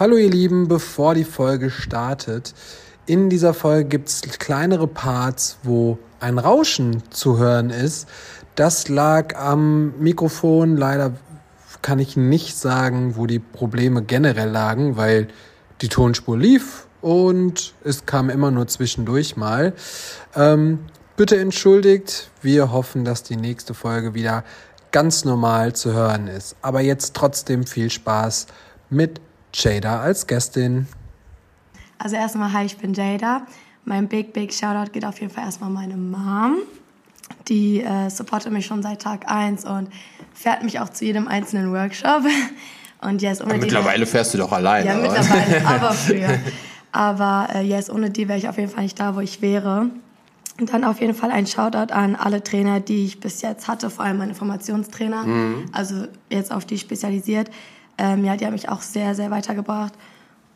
Hallo ihr Lieben, bevor die Folge startet. In dieser Folge gibt es kleinere Parts, wo ein Rauschen zu hören ist. Das lag am Mikrofon. Leider kann ich nicht sagen, wo die Probleme generell lagen, weil die Tonspur lief und es kam immer nur zwischendurch mal. Ähm, bitte entschuldigt. Wir hoffen, dass die nächste Folge wieder ganz normal zu hören ist. Aber jetzt trotzdem viel Spaß mit Jada als Gästin. Also erstmal, hi, ich bin Jada. Mein Big, Big Shoutout geht auf jeden Fall erstmal meine Mom. Die äh, supportet mich schon seit Tag 1 und fährt mich auch zu jedem einzelnen Workshop. Und yes, ohne aber mittlerweile die, fährst du doch alleine. Ja, oder? mittlerweile, aber früher. Aber äh, yes, ohne die wäre ich auf jeden Fall nicht da, wo ich wäre. Und dann auf jeden Fall ein Shoutout an alle Trainer, die ich bis jetzt hatte, vor allem meine Formationstrainer, mhm. also jetzt auf die spezialisiert. Ähm, ja, die haben mich auch sehr, sehr weitergebracht.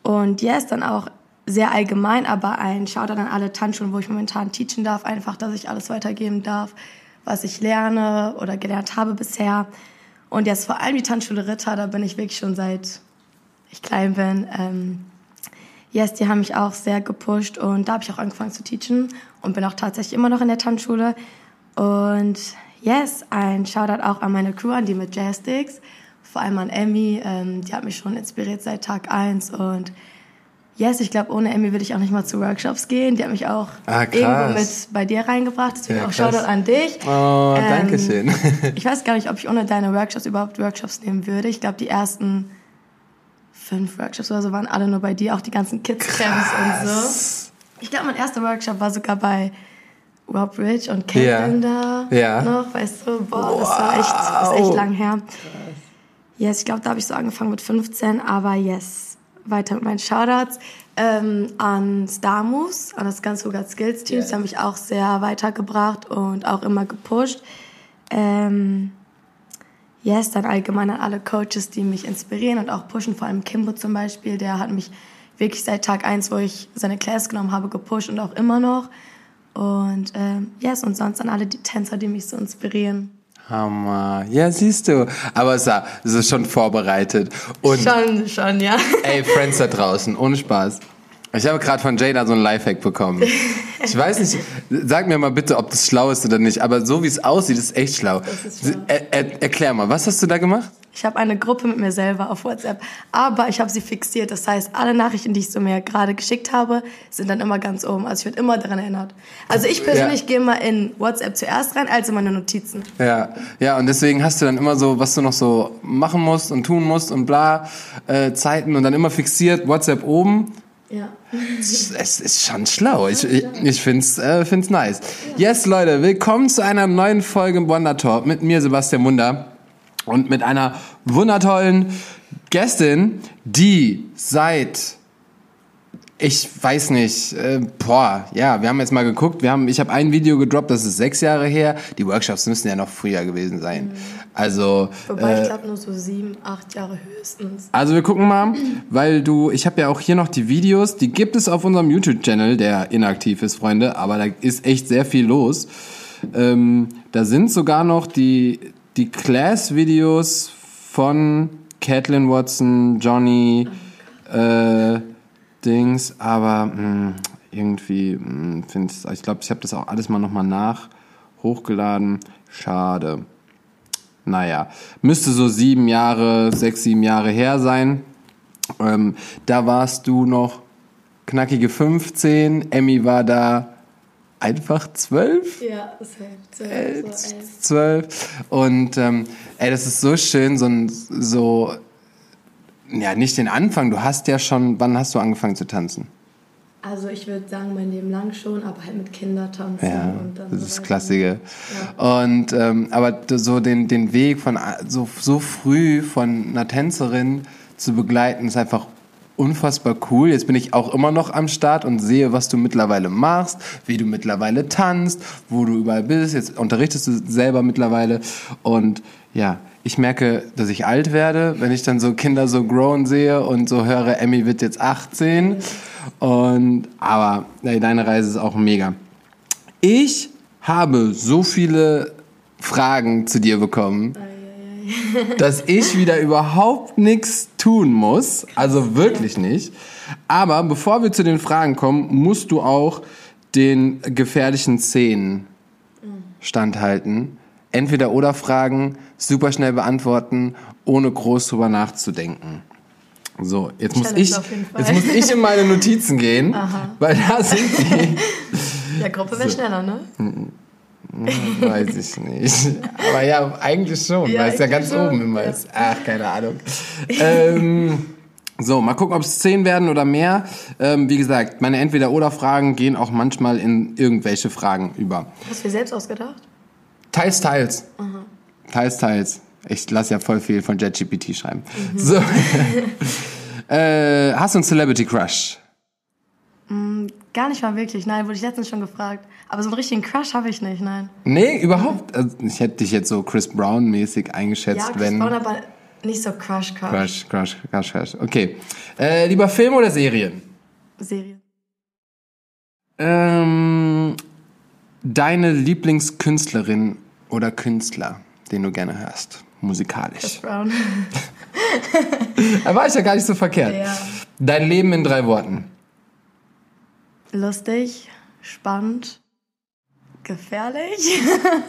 Und yes, dann auch sehr allgemein, aber ein Shoutout an alle Tanzschulen, wo ich momentan teachen darf, einfach, dass ich alles weitergeben darf, was ich lerne oder gelernt habe bisher. Und jetzt vor allem die Tanzschule Ritter, da bin ich wirklich schon seit ich klein bin. Ähm, yes, die haben mich auch sehr gepusht und da habe ich auch angefangen zu teachen und bin auch tatsächlich immer noch in der Tanzschule. Und yes, ein Shoutout auch an meine Crew, an die mit Jazzsticks vor allem an Emmy. Ähm, die hat mich schon inspiriert seit Tag 1 und yes, ich glaube, ohne Emmy würde ich auch nicht mal zu Workshops gehen. Die hat mich auch ah, irgendwo mit bei dir reingebracht. Deswegen ja, auch Shoutout an dich. Oh, ähm, danke schön. ich weiß gar nicht, ob ich ohne deine Workshops überhaupt Workshops nehmen würde. Ich glaube, die ersten fünf Workshops oder so waren alle nur bei dir, auch die ganzen Kids-Camps und so. Ich glaube, mein erster Workshop war sogar bei Rob Rich und Caitlin ja. da ja. noch, weißt du, boah, wow. das war echt, das ist echt lang her. Yes, ich glaube, da habe ich so angefangen mit 15, aber yes, weiter mit meinen Shoutouts. Ähm, an Starmoves, an das ganze Ugat Skills Team, yeah. die haben mich auch sehr weitergebracht und auch immer gepusht. Ähm, yes, dann allgemein an alle Coaches, die mich inspirieren und auch pushen, vor allem Kimbo zum Beispiel, der hat mich wirklich seit Tag 1, wo ich seine Class genommen habe, gepusht und auch immer noch. Und ähm, yes, und sonst an alle die Tänzer, die mich so inspirieren. Hammer. Ja, siehst du. Aber es ist schon vorbereitet. Und schon, schon, ja. Ey, Friends da draußen, ohne Spaß. Ich habe gerade von Jada so ein Lifehack bekommen. Ich weiß nicht, sag mir mal bitte, ob das schlau ist oder nicht, aber so wie es aussieht, ist echt schlau. Ist schlau. Er, er, erklär mal, was hast du da gemacht? Ich habe eine Gruppe mit mir selber auf WhatsApp, aber ich habe sie fixiert. Das heißt, alle Nachrichten, die ich so mir gerade geschickt habe, sind dann immer ganz oben. Also ich werde immer daran erinnert. Also ich persönlich ja. gehe mal in WhatsApp zuerst rein, als in meine Notizen. Ja, ja, und deswegen hast du dann immer so, was du noch so machen musst und tun musst und bla, äh, Zeiten und dann immer fixiert, WhatsApp oben. Ja. Es ist schon schlau. Ich, ich, ich finde es äh, find's nice. Yes, Leute, willkommen zu einer neuen Folge im Wonder Talk mit mir, Sebastian Wunder und mit einer wundertollen Gästin, die seit ich weiß nicht, äh, boah, ja, wir haben jetzt mal geguckt, wir haben, ich habe ein Video gedroppt, das ist sechs Jahre her. Die Workshops müssen ja noch früher gewesen sein. Mhm. Also. Wobei, äh, ich glaube nur so sieben, acht Jahre höchstens. Also wir gucken mal, weil du, ich habe ja auch hier noch die Videos, die gibt es auf unserem YouTube-Channel, der inaktiv ist, Freunde, aber da ist echt sehr viel los. Ähm, da sind sogar noch die die Class-Videos von Caitlin Watson, Johnny, äh, Dings, aber mh, hm, irgendwie hm, finde ich, ich glaube, ich habe das auch alles mal nochmal nach hochgeladen. Schade. Naja, müsste so sieben Jahre, sechs, sieben Jahre her sein. Ähm, da warst du noch knackige 15, Emmy war da einfach zwölf? Ja, zwölf. Äh, zwölf. Und ähm, ey, das ist so schön, so, so, ja, nicht den Anfang. Du hast ja schon, wann hast du angefangen zu tanzen? Also ich würde sagen, mein Leben lang schon, aber halt mit Kindertanzen. Ja, und dann das ist das Klassische. Ja. Und ähm, aber so den, den Weg von so, so früh von einer Tänzerin zu begleiten, ist einfach unfassbar cool. Jetzt bin ich auch immer noch am Start und sehe, was du mittlerweile machst, wie du mittlerweile tanzt, wo du überall bist. Jetzt unterrichtest du selber mittlerweile und ja, ich merke, dass ich alt werde, wenn ich dann so Kinder so grown sehe und so höre, Emmy wird jetzt 18. Und aber ey, deine Reise ist auch mega. Ich habe so viele Fragen zu dir bekommen. dass ich wieder überhaupt nichts tun muss. Also wirklich nicht. Aber bevor wir zu den Fragen kommen, musst du auch den gefährlichen Szenen standhalten. Entweder oder Fragen, super schnell beantworten, ohne groß drüber nachzudenken. So, jetzt muss, ich, jetzt muss ich in meine Notizen gehen, weil da sind die. Ja, Gruppe wäre schneller, ne? Weiß ich nicht. Aber ja, eigentlich schon, Ja, weil es ja ganz schon, oben immer ja. ist. Ach, keine Ahnung. ähm, so, mal gucken, ob es zehn werden oder mehr. Ähm, wie gesagt, meine Entweder-Oder-Fragen gehen auch manchmal in irgendwelche Fragen über. Hast du dir selbst ausgedacht? Teils, teils. Teils, teils. Ich lasse ja voll viel von JetGPT schreiben. Mhm. So. äh, hast du einen Celebrity Crush? Gar nicht mal wirklich, nein, wurde ich letztens schon gefragt. Aber so einen richtigen Crush habe ich nicht, nein. Nee, überhaupt? Also, ich hätte dich jetzt so Chris Brown-mäßig eingeschätzt, Ja, Chris wenn. Brown, aber nicht so Crush, Crush. Crush, Crush, Crush, Crush. Okay. Äh, lieber Film oder Serien? Serie. Ähm, deine Lieblingskünstlerin oder Künstler, den du gerne hörst, Chris musikalisch. Brown. Da war ich ja gar nicht so verkehrt. Ja. Dein Leben in drei Worten. Lustig, spannend, gefährlich.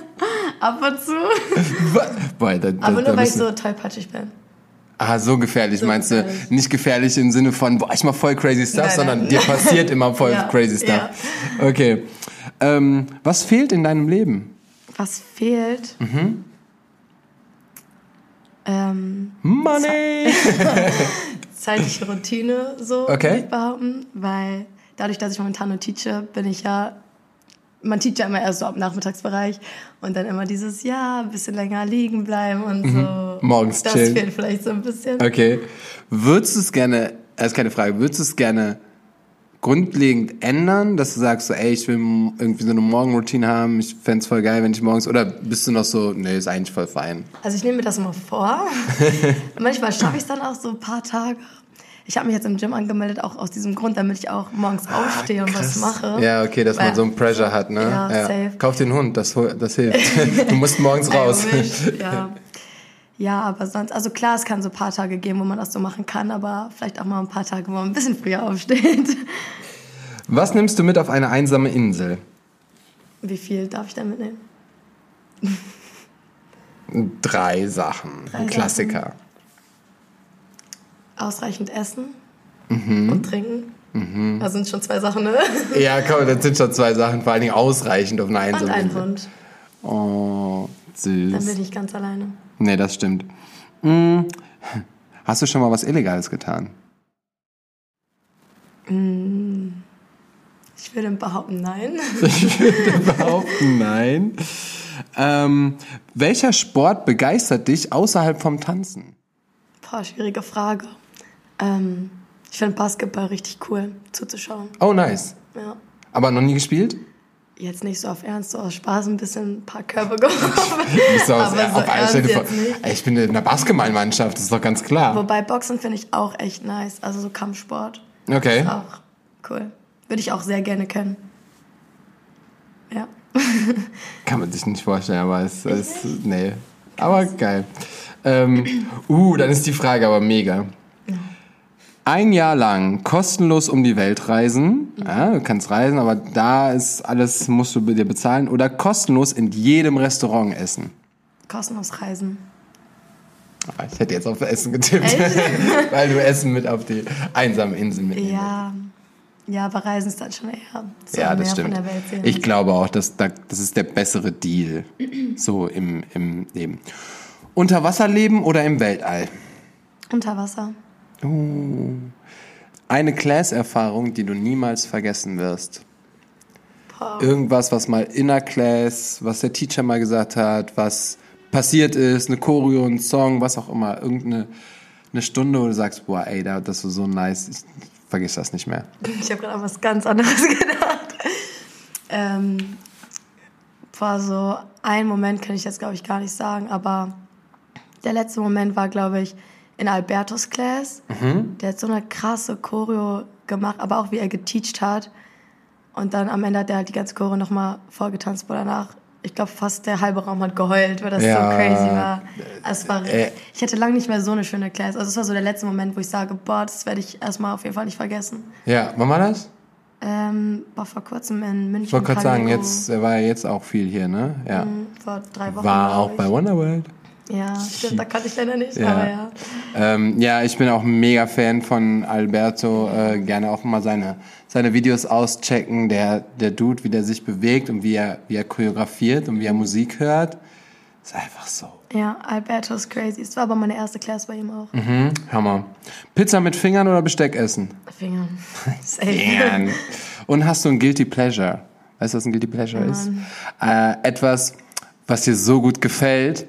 Ab und zu. Boah, da, da, Aber nur, weil ich so tollpatschig bin. Ah, so gefährlich, So meinst gefährlich. du? Nicht gefährlich im Sinne von, boah, ich mach voll crazy stuff, Nein, sondern nein. dir passiert immer voll Ja, crazy stuff. ja. Okay. Ähm, was fehlt in deinem Leben? Was fehlt? Mhm. Ähm, Money! zeitliche Routine, so Okay. würde ich behaupten. Weil dadurch, dass ich momentan nur teache, bin ich ja. Man teacht ja immer erst so ab Nachmittagsbereich und dann immer dieses, ja, ein bisschen länger liegen bleiben und so. Mhm. Morgens Das chillen. fehlt vielleicht so ein bisschen. Okay. Würdest du es gerne, das ist keine Frage, würdest du es gerne grundlegend ändern, dass du sagst so, ey, ich will irgendwie so eine Morgenroutine haben, ich fänd's voll geil, wenn ich morgens, oder bist du noch so, nee, ist eigentlich voll fein. Also ich nehme mir das immer vor. Manchmal schaffe ich es dann auch so ein paar Tage. Ich habe mich jetzt im Gym angemeldet, auch aus diesem Grund, damit ich auch morgens aufstehe und was mache. Ah, Ja, okay, dass man Weil- so einen Pressure hat, ne? Ja, safe. Kauf den Hund, das, das hilft. du musst morgens raus. Ja. ja, aber sonst, also klar, es kann so ein paar Tage geben, wo man das so machen kann, aber vielleicht auch mal ein paar Tage, wo man ein bisschen früher aufsteht. Was nimmst du mit auf eine einsame Insel? Wie viel darf ich da mitnehmen? Drei Sachen. Ein Sachen. Klassiker. Ausreichend essen Mhm. und trinken. Das sind schon zwei Sachen, ne? Ja, komm, das sind schon zwei Sachen, vor allen Dingen ausreichend auf eine Und einsame ein Insel. Hund. Oh, Dann bin süß. ich ganz alleine. Nee, das stimmt. Hm. Hast du schon mal was Illegales getan? Ich würde behaupten, nein. Ich würde behaupten, nein. Ähm, welcher Sport begeistert dich außerhalb vom Tanzen? Boah, schwierige Frage. Ähm, ich finde Basketball richtig cool zuzuschauen. Oh, nice. Ja. Aber noch nie gespielt? Jetzt nicht so auf Ernst, so aus Spaß ein bisschen ein paar Körbe geworfen. So aus, Aber so auf ernst vor, jetzt nicht. Ich bin in der Basketballmannschaft, das ist doch ganz klar. Wobei Boxen finde ich auch echt nice. Also so Kampfsport. Okay. Ist auch cool. Würde ich auch sehr gerne können. Ja. Kann man sich nicht vorstellen, aber es ist. Nee. Aber geil. Ähm, uh, dann ist die Frage aber mega. Ein Jahr lang kostenlos um die Welt reisen. Ja, du kannst reisen, aber da ist alles, musst du dir bezahlen. Oder kostenlos in jedem Restaurant essen. Kostenlos reisen. Ah, Ich hätte jetzt auf Essen getippt, weil du Essen mit auf die einsame Insel mitnehmen Ja. Ja, aber Reisen ist dann schon eher so Ja, das stimmt. von der Welt sehen. Ich glaube auch, dass da, das ist der bessere Deal so im, im Leben. Unterwasserleben oder im Weltall? Unter Wasser. Eine Class-Erfahrung, die du niemals vergessen wirst. Boah. Irgendwas, was mal in der Class, was der Teacher mal gesagt hat, was passiert ist, eine Choreo, ein Song, was auch immer, irgendeine eine Stunde, wo du sagst, boah, ey, da- das war so nice, ich vergiss das nicht mehr. Ich habe gerade an was ganz anderes gedacht. Ähm, vor so einen Moment kann ich jetzt, glaube ich, gar nicht sagen, aber der letzte Moment war, glaube ich, in Albertos Class. Der hat so eine krasse Choreo gemacht, aber auch wie er geteacht hat. Und dann am Ende hat er halt die ganze Choreo nochmal vorgetanzt, wo danach ich glaube, fast der halbe Raum hat geheult, weil das Ja. so crazy war. Also es war Äh. ich hatte lange nicht mehr so eine schöne Class. Also es war so der letzte Moment, wo ich sage, boah, das werde ich erstmal auf jeden Fall nicht vergessen. Ja, wann war das? Ähm, war vor kurzem in München. Ich wollte gerade sagen, jetzt, er war ja jetzt auch viel hier, ne? Ja. Mhm, Vor drei Wochen. War auch ich. bei Wonderworld. Ja, stimmt, da konnte ich leider nicht, Ja. aber ja. Ähm, ja, ich bin auch ein mega Fan von Alberto. Äh, gerne auch mal seine, seine Videos auschecken. Der, der Dude, wie der sich bewegt und wie er, wie er choreografiert und wie er Musik hört. Ist einfach so. Ja, Alberto ist crazy. Es war aber meine erste Class bei ihm auch. Mhm, Hammer. Pizza mit Fingern oder Besteck essen? Finger. Safe. Gern. Und hast du ein Guilty Pleasure? Weißt du, was ein Guilty Pleasure ist? Äh, etwas, was dir so gut gefällt,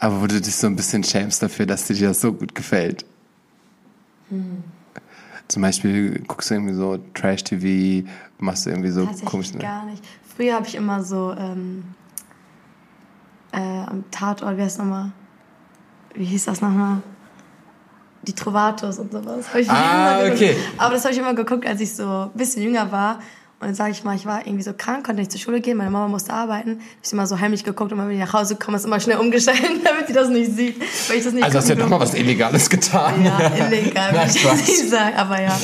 aber wo du dich so ein bisschen schämst dafür, dass dir das so gut gefällt. Zum Beispiel guckst du irgendwie so Trash-TV, machst du irgendwie so Tatsächlich komisch. ne? gar nicht. Früher habe ich immer so ähm, äh, am Tatort, wie heißt nochmal? Wie hieß das nochmal? Die Trovatos und sowas. Ah, immer geguckt. okay. Aber das habe ich immer geguckt, als ich so ein bisschen jünger war. Und dann sage ich mal, ich war irgendwie so krank, konnte nicht zur Schule gehen, meine Mama musste arbeiten. Hab ich immer so heimlich geguckt und wenn ich nach Hause komme, ist immer schnell umgeschaltet, damit sie das nicht sieht. Weil ich das nicht Also hast du ja doch mal was Illegales getan. Ja, illegal, würde ich nicht sagen. Aber ja.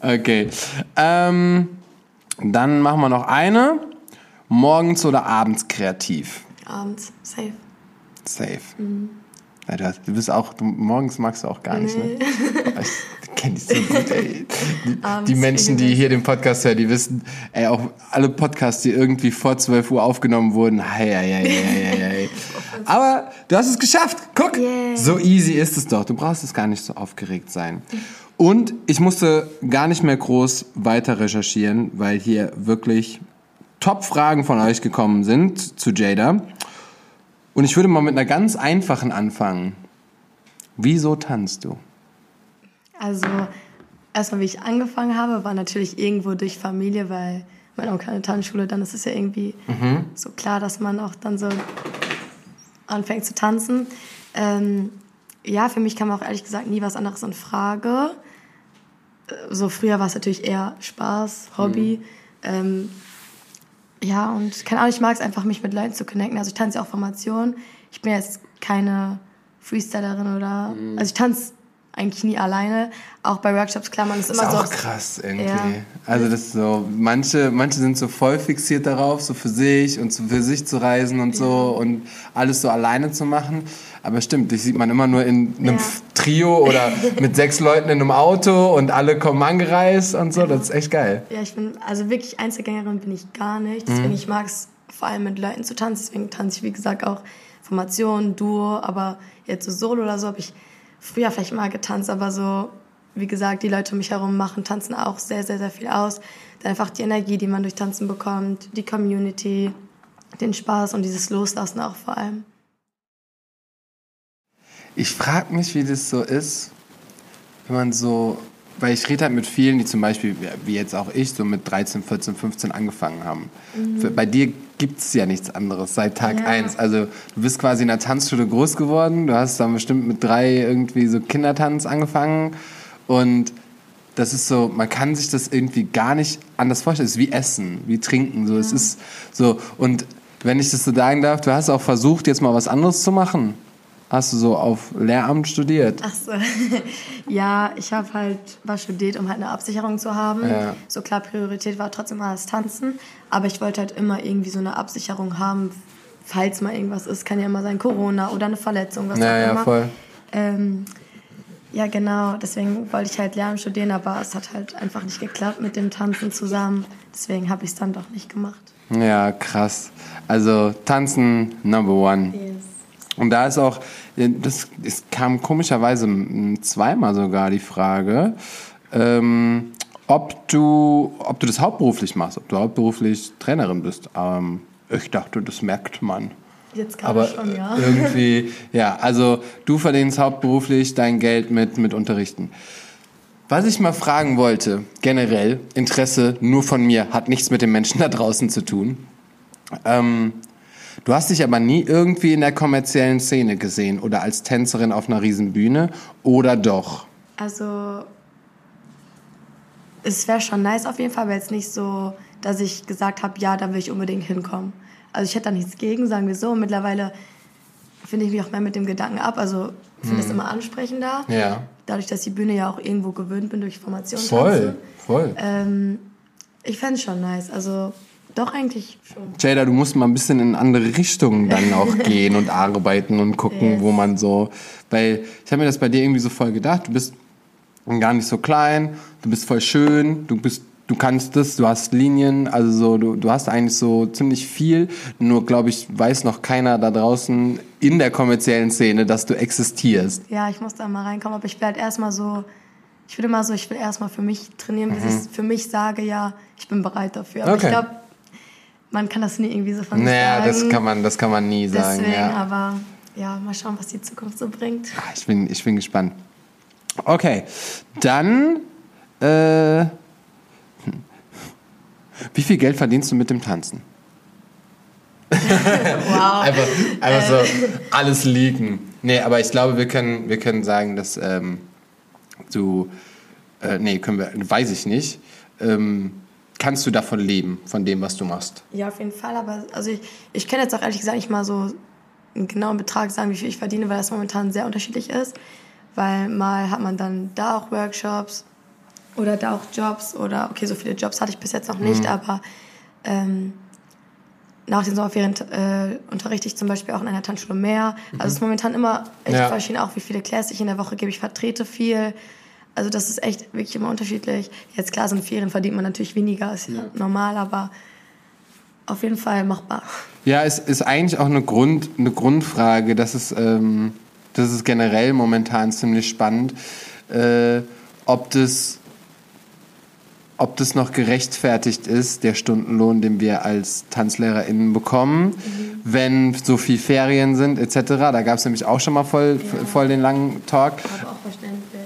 Okay. Ähm, dann machen wir noch eine. Morgens oder abends kreativ? Abends, safe. Safe. Ja, du, hast, du bist auch, du, morgens magst du auch gar nicht, ne? Ich kenne dich so gut, ey. Die, die Menschen, die hier den Podcast hören, die wissen, ey, auch alle Podcasts, die irgendwie vor 12 Uhr aufgenommen wurden, hei, hei, hei, hei, hei. Aber du hast es geschafft. Guck, Yeah. so easy ist es doch. Du brauchst es gar nicht so aufgeregt sein. Und ich musste gar nicht mehr groß weiter recherchieren, weil hier wirklich Top-Fragen von euch gekommen sind zu Jada. Und ich würde mal mit einer ganz einfachen anfangen. Wieso tanzt du? Also, erstmal, wie ich angefangen habe, war natürlich irgendwo durch Familie, weil mein Onkel eine Tanzschule, dann ist es ja irgendwie so klar, dass man auch dann so anfängt zu tanzen. Ähm, ja, für mich kam auch ehrlich gesagt nie was anderes in Frage. So früher war es natürlich eher Spaß, Hobby. Ähm, ja, und keine Ahnung, ich mag es einfach, mich mit Leuten zu connecten. Also ich tanze ja auch Formation. Ich bin jetzt keine Freestylerin oder... Mhm. Also ich tanze eigentlich nie alleine. Auch bei Workshops, klar, man ist Ist immer so... auch aufs- krass irgendwie. Ja. Also das ist so, manche, manche sind so voll fixiert darauf, so für sich und für sich zu reisen und so und alles so alleine zu machen. Aber stimmt, dich sieht man immer nur in einem Ja. Trio oder mit sechs Leuten in einem Auto und alle kommen angereist und so. Das ist echt geil. Ja, ich bin, also wirklich Einzelgängerin bin ich gar nicht. Mhm. Deswegen, ich mag es vor allem mit Leuten zu tanzen. Deswegen tanze ich, wie gesagt, auch Formation, Duo. Aber jetzt so Solo oder so habe ich früher vielleicht mal getanzt. Aber so, wie gesagt, die Leute um mich herum machen Tanzen auch sehr, sehr, sehr viel aus. Dann einfach die Energie, die man durch Tanzen bekommt, die Community, den Spaß und dieses Loslassen auch vor allem. Ich frage mich, wie das so ist, wenn man so, weil ich rede halt mit vielen, die zum Beispiel, wie jetzt auch ich, so mit 13, 14, 15 angefangen haben. Für, bei dir gibt es ja nichts anderes seit Tag Ja. 1. Also du bist quasi in der Tanzschule groß geworden, du hast dann bestimmt mit drei irgendwie so Kindertanz angefangen und das ist so, man kann sich das irgendwie gar nicht anders vorstellen. Es ist wie Essen, wie Trinken. So, es ist so. Und wenn ich das so sagen darf, du hast auch versucht, jetzt mal was anderes zu machen. Hast du so auf Lehramt studiert? Ach so. ja, ich habe halt was studiert, um halt eine Absicherung zu haben. Ja. So klar, Priorität war trotzdem mal das Tanzen. Aber ich wollte halt immer irgendwie so eine Absicherung haben, falls mal irgendwas ist. Kann ja immer sein Corona oder eine Verletzung, was Ja, auch ja, immer. voll. Ähm, ja, genau. Deswegen wollte ich halt Lehramt studieren, aber es hat halt einfach nicht geklappt mit dem Tanzen zusammen. Deswegen habe ich es dann doch nicht gemacht. Ja, krass. Also Tanzen Number One. Yes. Und da ist auch, das es kam komischerweise zweimal sogar die Frage, ähm, ob du, ob du das hauptberuflich machst, ob du hauptberuflich Trainerin bist. Ähm, ich dachte, das merkt man. Jetzt gerade Aber schon, ja. äh, irgendwie, ja, also du verdienst hauptberuflich dein Geld mit, mit Unterrichten. Was ich mal fragen wollte, generell, Interesse nur von mir, hat nichts mit den Menschen da draußen zu tun. Ähm, du hast dich aber nie irgendwie in der kommerziellen Szene gesehen oder als Tänzerin auf einer riesen Bühne oder doch? Also, es wäre schon nice auf jeden Fall, aber jetzt nicht so, dass ich gesagt habe, ja, da will ich unbedingt hinkommen. Also ich hätte da nichts gegen, sagen wir so. Und mittlerweile finde ich mich auch mehr mit dem Gedanken ab. Also finde es immer ansprechender. Ja. Dadurch, dass die Bühne ja auch irgendwo gewöhnt bin durch Formation. Voll, voll. Ähm, ich fände es schon nice. Also doch eigentlich schon. Jada, du musst mal ein bisschen in andere Richtungen dann auch gehen und arbeiten und gucken, Yes. wo man so. Weil ich habe mir das bei dir irgendwie so voll gedacht. Du bist gar nicht so klein, du bist voll schön, du bist, du kannst das, du hast Linien, also so, du, du hast eigentlich so ziemlich viel. Nur glaube ich, weiß noch keiner da draußen in der kommerziellen Szene, dass du existierst. Ja, ich muss da mal reinkommen, aber ich will halt erstmal so, ich will immer so, ich will erstmal für mich trainieren, bis ich für mich sage, ja, ich bin bereit dafür. Aber Mhm. Okay. ich glaube, man kann das nie irgendwie so von sich Naja, sagen. das kann man, das kann man nie sagen. Deswegen, ja. aber ja, mal schauen, was die Zukunft so bringt. Ah, Ich bin, ich bin gespannt. Okay, dann. Äh, hm. wie viel Geld verdienst du mit dem Tanzen? Wow. Einfach, einfach so alles liegen. Nee, aber ich glaube, wir können, wir können sagen, dass ähm, du. Äh, nee, können wir, weiß ich nicht. Ähm, kannst du davon leben, von dem, was du machst? Ja, auf jeden Fall. Aber also ich, ich kann jetzt auch ehrlich gesagt nicht mal so einen genauen Betrag sagen, wie viel ich verdiene, weil das momentan sehr unterschiedlich ist. Weil mal hat man dann da auch Workshops oder da auch Jobs oder okay, so viele Jobs hatte ich bis jetzt noch nicht, Mhm. aber ähm, nach den Sommerferien äh, unterrichte ich zum Beispiel auch in einer Tanzschule mehr. Also es ist momentan immer echt Mhm. Ja. verschieden, auch wie viele Class ich in der Woche gebe. Ich vertrete viel. Also das ist echt wirklich immer unterschiedlich. Jetzt klar, so in Ferien verdient man natürlich weniger, ist ja normal, aber auf jeden Fall machbar. Ja, es ist eigentlich auch eine, Grund, eine Grundfrage. Das ist, ähm, das ist generell momentan ziemlich spannend, äh, ob, das, ob das noch gerechtfertigt ist, der Stundenlohn, den wir als TanzlehrerInnen bekommen, wenn so viel Ferien sind etc. Da gab es nämlich auch schon mal voll, voll den langen Talk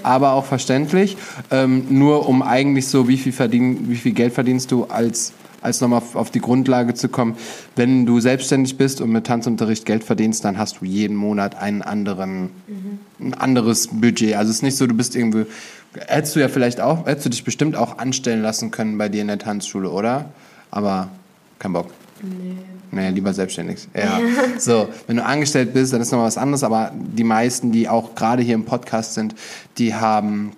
Aber auch verständlich. Ähm, nur um eigentlich so, wie viel, verdien, wie viel Geld verdienst du, als, als nochmal auf, auf die Grundlage zu kommen. Wenn du selbstständig bist und mit Tanzunterricht Geld verdienst, dann hast du jeden Monat einen anderen, ein anderes Budget. Also es ist nicht so, du bist irgendwie, hättest du ja vielleicht auch, hättest du dich bestimmt auch anstellen lassen können bei dir in der Tanzschule, oder? Aber kein Bock. Nee. Nee, lieber selbstständig. Ja. So, wenn du angestellt bist, dann ist noch mal was anderes, aber die meisten, die auch gerade hier im Podcast sind, die haben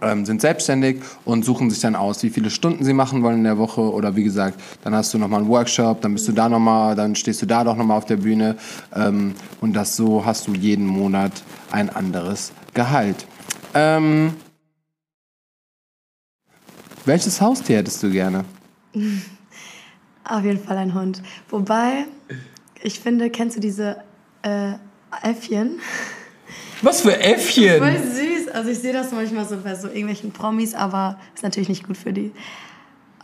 ähm, sind selbstständig und suchen sich dann aus, wie viele Stunden sie machen wollen in der Woche oder wie gesagt, dann hast du nochmal einen Workshop, dann bist du da nochmal, dann stehst du da doch nochmal auf der Bühne ähm, und das so hast du jeden Monat ein anderes Gehalt. Ähm, welches Haustier hättest du gerne? Auf jeden Fall ein Hund. Wobei, ich finde, kennst du diese äh, Äffchen? Was für Äffchen? Voll süß. Also ich sehe das manchmal so bei so irgendwelchen Promis, aber ist natürlich nicht gut für die.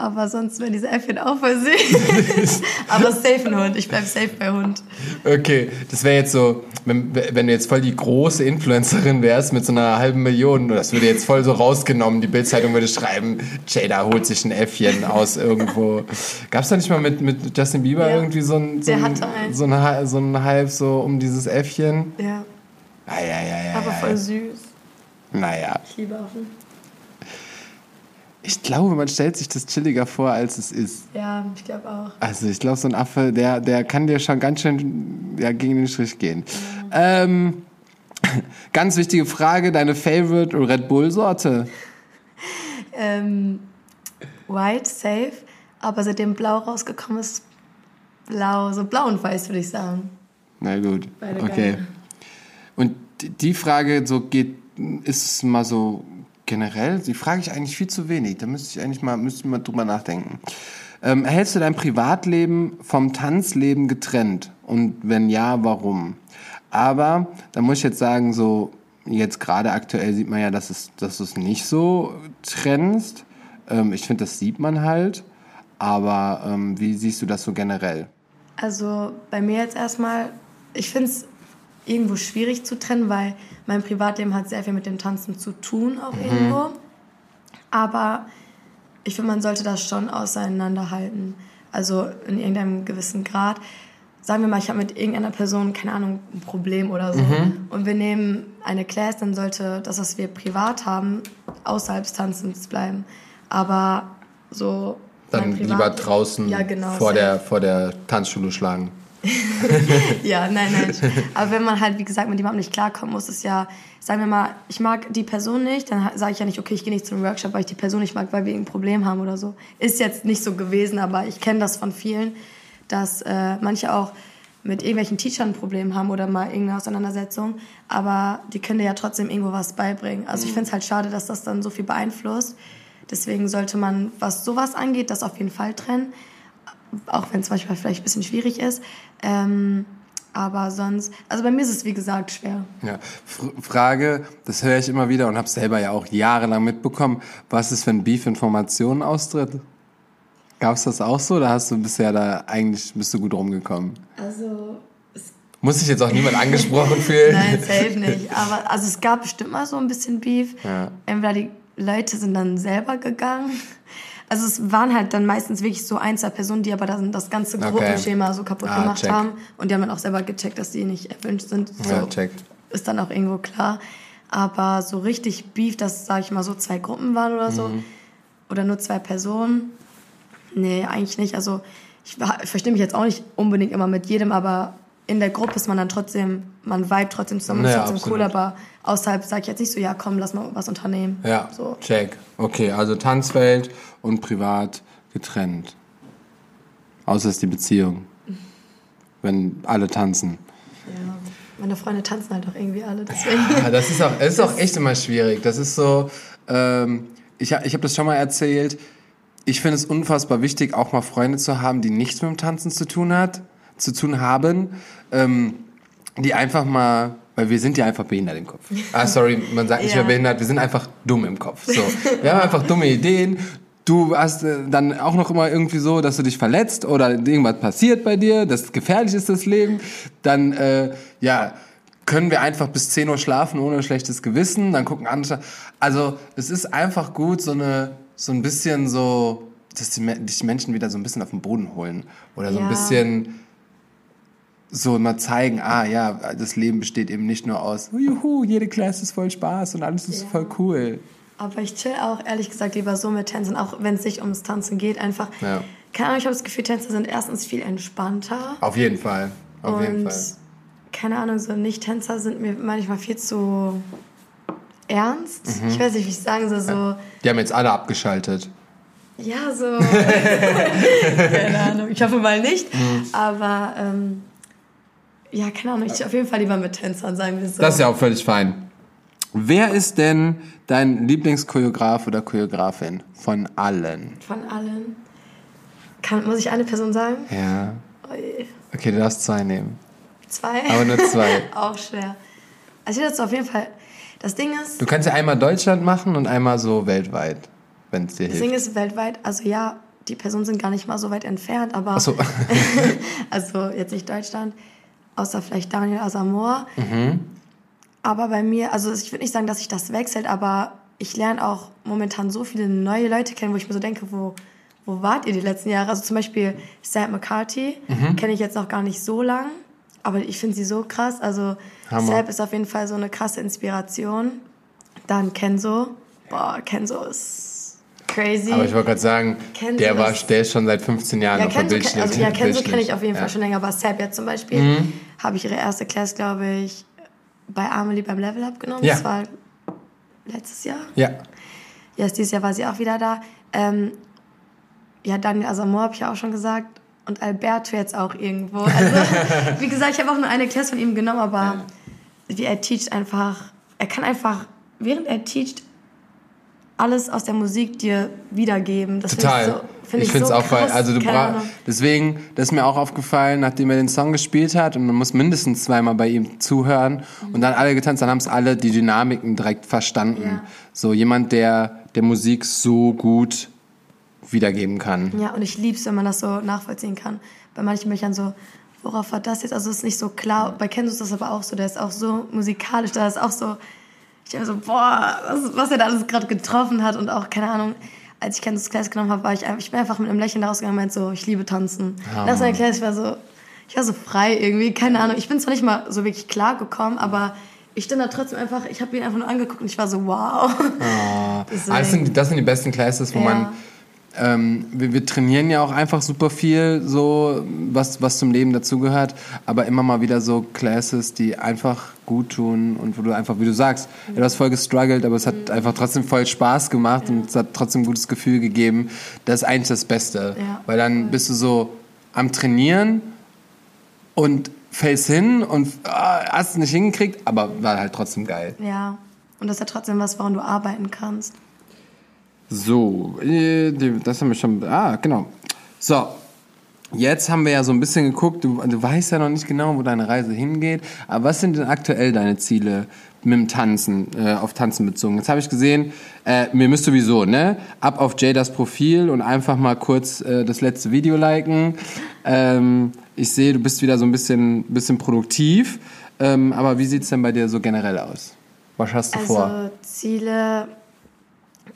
Aber sonst wären diese Äffchen auch süß. aber safe ein Hund. Ich bleib safe bei Hund. Okay, das wäre jetzt so, wenn, wenn du jetzt voll die große Influencerin wärst mit so einer halben Million, das würde jetzt voll so rausgenommen, die Bildzeitung würde schreiben, Jada holt sich ein Äffchen aus irgendwo. Gab es da nicht mal mit, mit Justin Bieber Ja. irgendwie so ein, so ein, so, ein, so ein Hype so um dieses Äffchen? Ja, Ah, ja, ja, ja, aber voll süß. Naja, Ich liebe Affen. Ich glaube, man stellt sich das chilliger vor, als es ist. Ja, ich glaube auch. Also ich glaube, so ein Affe, der, der kann dir schon ganz schön ja, gegen den Strich gehen. Ähm, ganz wichtige Frage, deine Favorite Red Bull-Sorte? Ähm, white, safe. Aber seitdem blau rausgekommen ist, blau, so blau und weiß, würde ich sagen. Na gut, Beide okay. geil. Und die Frage so geht, ist mal so generell, die frage ich eigentlich viel zu wenig. Da müsste ich eigentlich mal, müsste mal drüber nachdenken. Ähm, hältst du dein Privatleben vom Tanzleben getrennt? Und wenn ja, warum? Aber da muss ich jetzt sagen, so jetzt gerade aktuell sieht man ja, dass es, dass du es nicht so trennst. Ähm, ich finde, das sieht man halt. Aber ähm, wie siehst du das so generell? Also bei mir jetzt erstmal, ich finde es irgendwo schwierig zu trennen, weil mein Privatleben hat sehr viel mit dem Tanzen zu tun, auch irgendwo. Aber ich finde, man sollte das schon auseinanderhalten. Also in irgendeinem gewissen Grad. Sagen wir mal, ich habe mit irgendeiner Person, keine Ahnung, ein Problem oder so. Und wir nehmen eine Class, dann sollte das, was wir privat haben, außerhalb des Tanzens bleiben. Aber so Dann lieber draußen Ja, genau, vor, der, vor der Tanzschule schlagen. Ja, nein, nein. Aber wenn man halt, wie gesagt, mit jemandem nicht klarkommen muss, ist ja, sagen wir mal, ich mag die Person nicht, dann sage ich ja nicht, okay, ich gehe nicht zum Workshop, weil ich die Person nicht mag, weil wir ein Problem haben oder so. Ist jetzt nicht so gewesen, aber ich kenne das von vielen, dass äh, manche auch mit irgendwelchen Teachern ein Problem haben oder mal irgendeine Auseinandersetzung, aber die können dir ja trotzdem irgendwo was beibringen. Also ich finde es halt schade, dass das dann so viel beeinflusst. Deswegen sollte man, was sowas angeht, das auf jeden Fall trennen auch wenn es manchmal vielleicht ein bisschen schwierig ist. Ähm, aber sonst, also bei mir ist es wie gesagt schwer. Ja. F Frage, das höre ich immer wieder und habe selber ja auch jahrelang mitbekommen. Was ist, wenn Beef Informationen austritt? Gab es das auch so oder hast du bisher da eigentlich bist du gut rumgekommen? Also Muss sich jetzt auch niemand angesprochen fühlen? nein, safe nicht. Aber also es gab bestimmt mal so ein bisschen Beef. Ja. Entweder die Leute sind dann selber gegangen. Also es waren halt dann meistens wirklich so ein, zwei Personen, die aber dann das ganze Okay. Gruppenschema so kaputt Ah, gemacht check. haben. Und die haben dann auch selber gecheckt, dass die nicht erwünscht sind. So Ja, check. ist dann auch irgendwo klar. Aber so richtig Beef, dass, sag ich mal, so zwei Gruppen waren oder so, Mhm. oder nur zwei Personen, nee, eigentlich nicht. Also ich, ich verstehe mich jetzt auch nicht unbedingt immer mit jedem, aber in der Gruppe ist man dann trotzdem, man vibe trotzdem zusammen, Naja, ist trotzdem cool, absolut. aber außerhalb sage ich jetzt nicht so, ja komm, lass mal was unternehmen. Ja, So. check. Okay, also Tanzwelt und privat getrennt. Außer es ist die Beziehung. Wenn alle tanzen. Ja. Meine Freunde tanzen halt auch irgendwie alle, deswegen. Ja, das ist auch, es ist auch echt immer schwierig. Das ist so, ähm, ich, ich habe das schon mal erzählt. Ich finde es unfassbar wichtig, auch mal Freunde zu haben, die nichts mit dem Tanzen zu tun hat, zu tun haben, ähm, die einfach mal, weil wir sind ja einfach behindert im Kopf. Ah, sorry, man sagt nicht Ja. mehr behindert, wir sind einfach dumm im Kopf. So, wir haben einfach dumme Ideen. Du hast äh, dann auch noch immer irgendwie so, dass du dich verletzt oder irgendwas passiert bei dir, das gefährlich ist das Leben. Dann, äh, ja, können wir einfach bis 10 Uhr schlafen ohne schlechtes Gewissen, dann gucken andere. Also es ist einfach gut, so eine so ein bisschen so, dass die, die Menschen wieder so ein bisschen auf den Boden holen oder so ein Ja. bisschen so mal zeigen, ah ja, das Leben besteht eben nicht nur aus, juhu, jede Klasse ist voll Spaß und alles ist Ja. voll cool. Aber ich chill auch, ehrlich gesagt, lieber so mit Tänzen, auch wenn es nicht ums Tanzen geht, einfach. Ja. Keine Ahnung, ich habe das Gefühl, Tänze sind erstens viel entspannter. Auf jeden Fall, auf jeden und Fall. keine Ahnung, so Nicht-Tänzer sind mir manchmal viel zu ernst. Mhm. Ich weiß nicht, wie ich sagen soll, so, Die haben jetzt alle abgeschaltet. ja, so. keine Ahnung, ich hoffe mal nicht. Mhm. Aber, ähm, ja, keine Ahnung, ich auf jeden Fall lieber mit Tänzern, sagen wir so. Das ist ja auch völlig fein. Wer ist denn dein Lieblingschoreograf oder Choreografin von allen? Von allen. Kann, muss ich eine Person sagen? Ja. Okay, du darfst zwei nehmen. Zwei? Aber nur zwei. Auch schwer. Also ich würde auf jeden Fall. Das Ding ist, Du kannst ja einmal Deutschland machen und einmal so weltweit, wenn es dir das Ding hilft. ist weltweit, also ja, die Personen sind gar nicht mal so weit entfernt, aber. Ach so. also jetzt nicht Deutschland, außer vielleicht Daniel Asamoah. Mhm. Aber bei mir, also ich würde nicht sagen, dass sich das wechselt, aber ich lerne auch momentan so viele neue Leute kennen, wo ich mir so denke, wo, wo wart ihr die letzten Jahre? Also zum Beispiel Sam McCarthy Mhm. kenne ich jetzt noch gar nicht so lang, aber ich finde sie so krass. Also Hammer. Sam ist auf jeden Fall so eine krasse Inspiration. Dann Kenzo. Boah, Kenzo ist crazy. Aber ich wollte gerade sagen, Kenzo der, war, ist- der ist schon seit 15 Jahren Ja, auf der Kenzo, Bildschirm. also, ja, Kenzo kenne ich auf jeden Ja. Fall schon länger, aber Seb jetzt zum Beispiel Mhm. Habe ich ihre erste Class, glaube ich, bei Amelie beim Level Up genommen. Ja. Das war letztes Jahr. Ja. Jetzt dieses Jahr war sie auch wieder da. Ähm, ja, Daniel Asamoah habe ich ja auch schon gesagt. Und Alberto jetzt auch irgendwo. Also, wie gesagt, ich habe auch nur eine Class von ihm genommen, aber wie er teacht einfach, er kann einfach, während er teacht, alles aus der Musik dir wiedergeben. Das Total. Find ich, so, find ich finde es so auch voll. Also du. Ahnung. Deswegen, das ist mir auch aufgefallen, nachdem er den Song gespielt hat und man muss mindestens zweimal bei ihm zuhören und dann alle getanzt, dann haben es alle die Dynamiken direkt verstanden. Ja. So jemand, der der Musik so gut wiedergeben kann. Ja, und ich lieb's, wenn man das so nachvollziehen kann. Bei manchen Büchern so, worauf war das jetzt? Also es ist nicht so klar. Bei Kenzo ist das aber auch so, der ist auch so musikalisch, da ist auch so, ich denke so, boah, was, was er da alles gerade getroffen hat und auch, keine Ahnung, als ich Kenzos Class genommen habe, war ich einfach, ich bin einfach mit einem Lächeln rausgegangen und meinte so, ich liebe tanzen. Nach seiner Class, ich war so, ich war so frei irgendwie, keine Ahnung. Ich bin zwar nicht mal so wirklich klar gekommen, aber ich stand da trotzdem einfach, ich habe ihn einfach nur angeguckt und ich war so, wow. Deswegen. das, sind, das sind die besten Classes, wo Ja. man ähm, wir, wir, trainieren ja auch einfach super viel, so was, was zum Leben dazugehört, aber immer mal wieder so Classes, die einfach gut tun und wo du einfach, wie du sagst, mhm. du hast voll gestruggelt, aber es hat mhm. einfach trotzdem voll Spaß gemacht ja. und es hat trotzdem ein gutes Gefühl gegeben. Das ist eigentlich das Beste, ja. weil dann bist du so am Trainieren und fällst hin und ah, hast es nicht hingekriegt, aber war halt trotzdem geil. Ja, und das ist ja trotzdem was, woran du arbeiten kannst. So, äh, das haben wir schon. Ah, genau. So, jetzt haben wir ja so ein bisschen geguckt. Du, du weißt ja noch nicht genau, wo deine Reise hingeht. Aber was sind denn aktuell deine Ziele mit dem Tanzen, äh, auf Tanzen bezogen? Jetzt habe ich gesehen, äh, mir müsst sowieso, ne? Ab auf Jadas Profil und einfach mal kurz äh, das letzte Video liken. Ähm, ich sehe, du bist wieder so ein bisschen, bisschen produktiv. Ähm, aber wie sieht's denn bei dir so generell aus? Was hast du also, vor? Also Ziele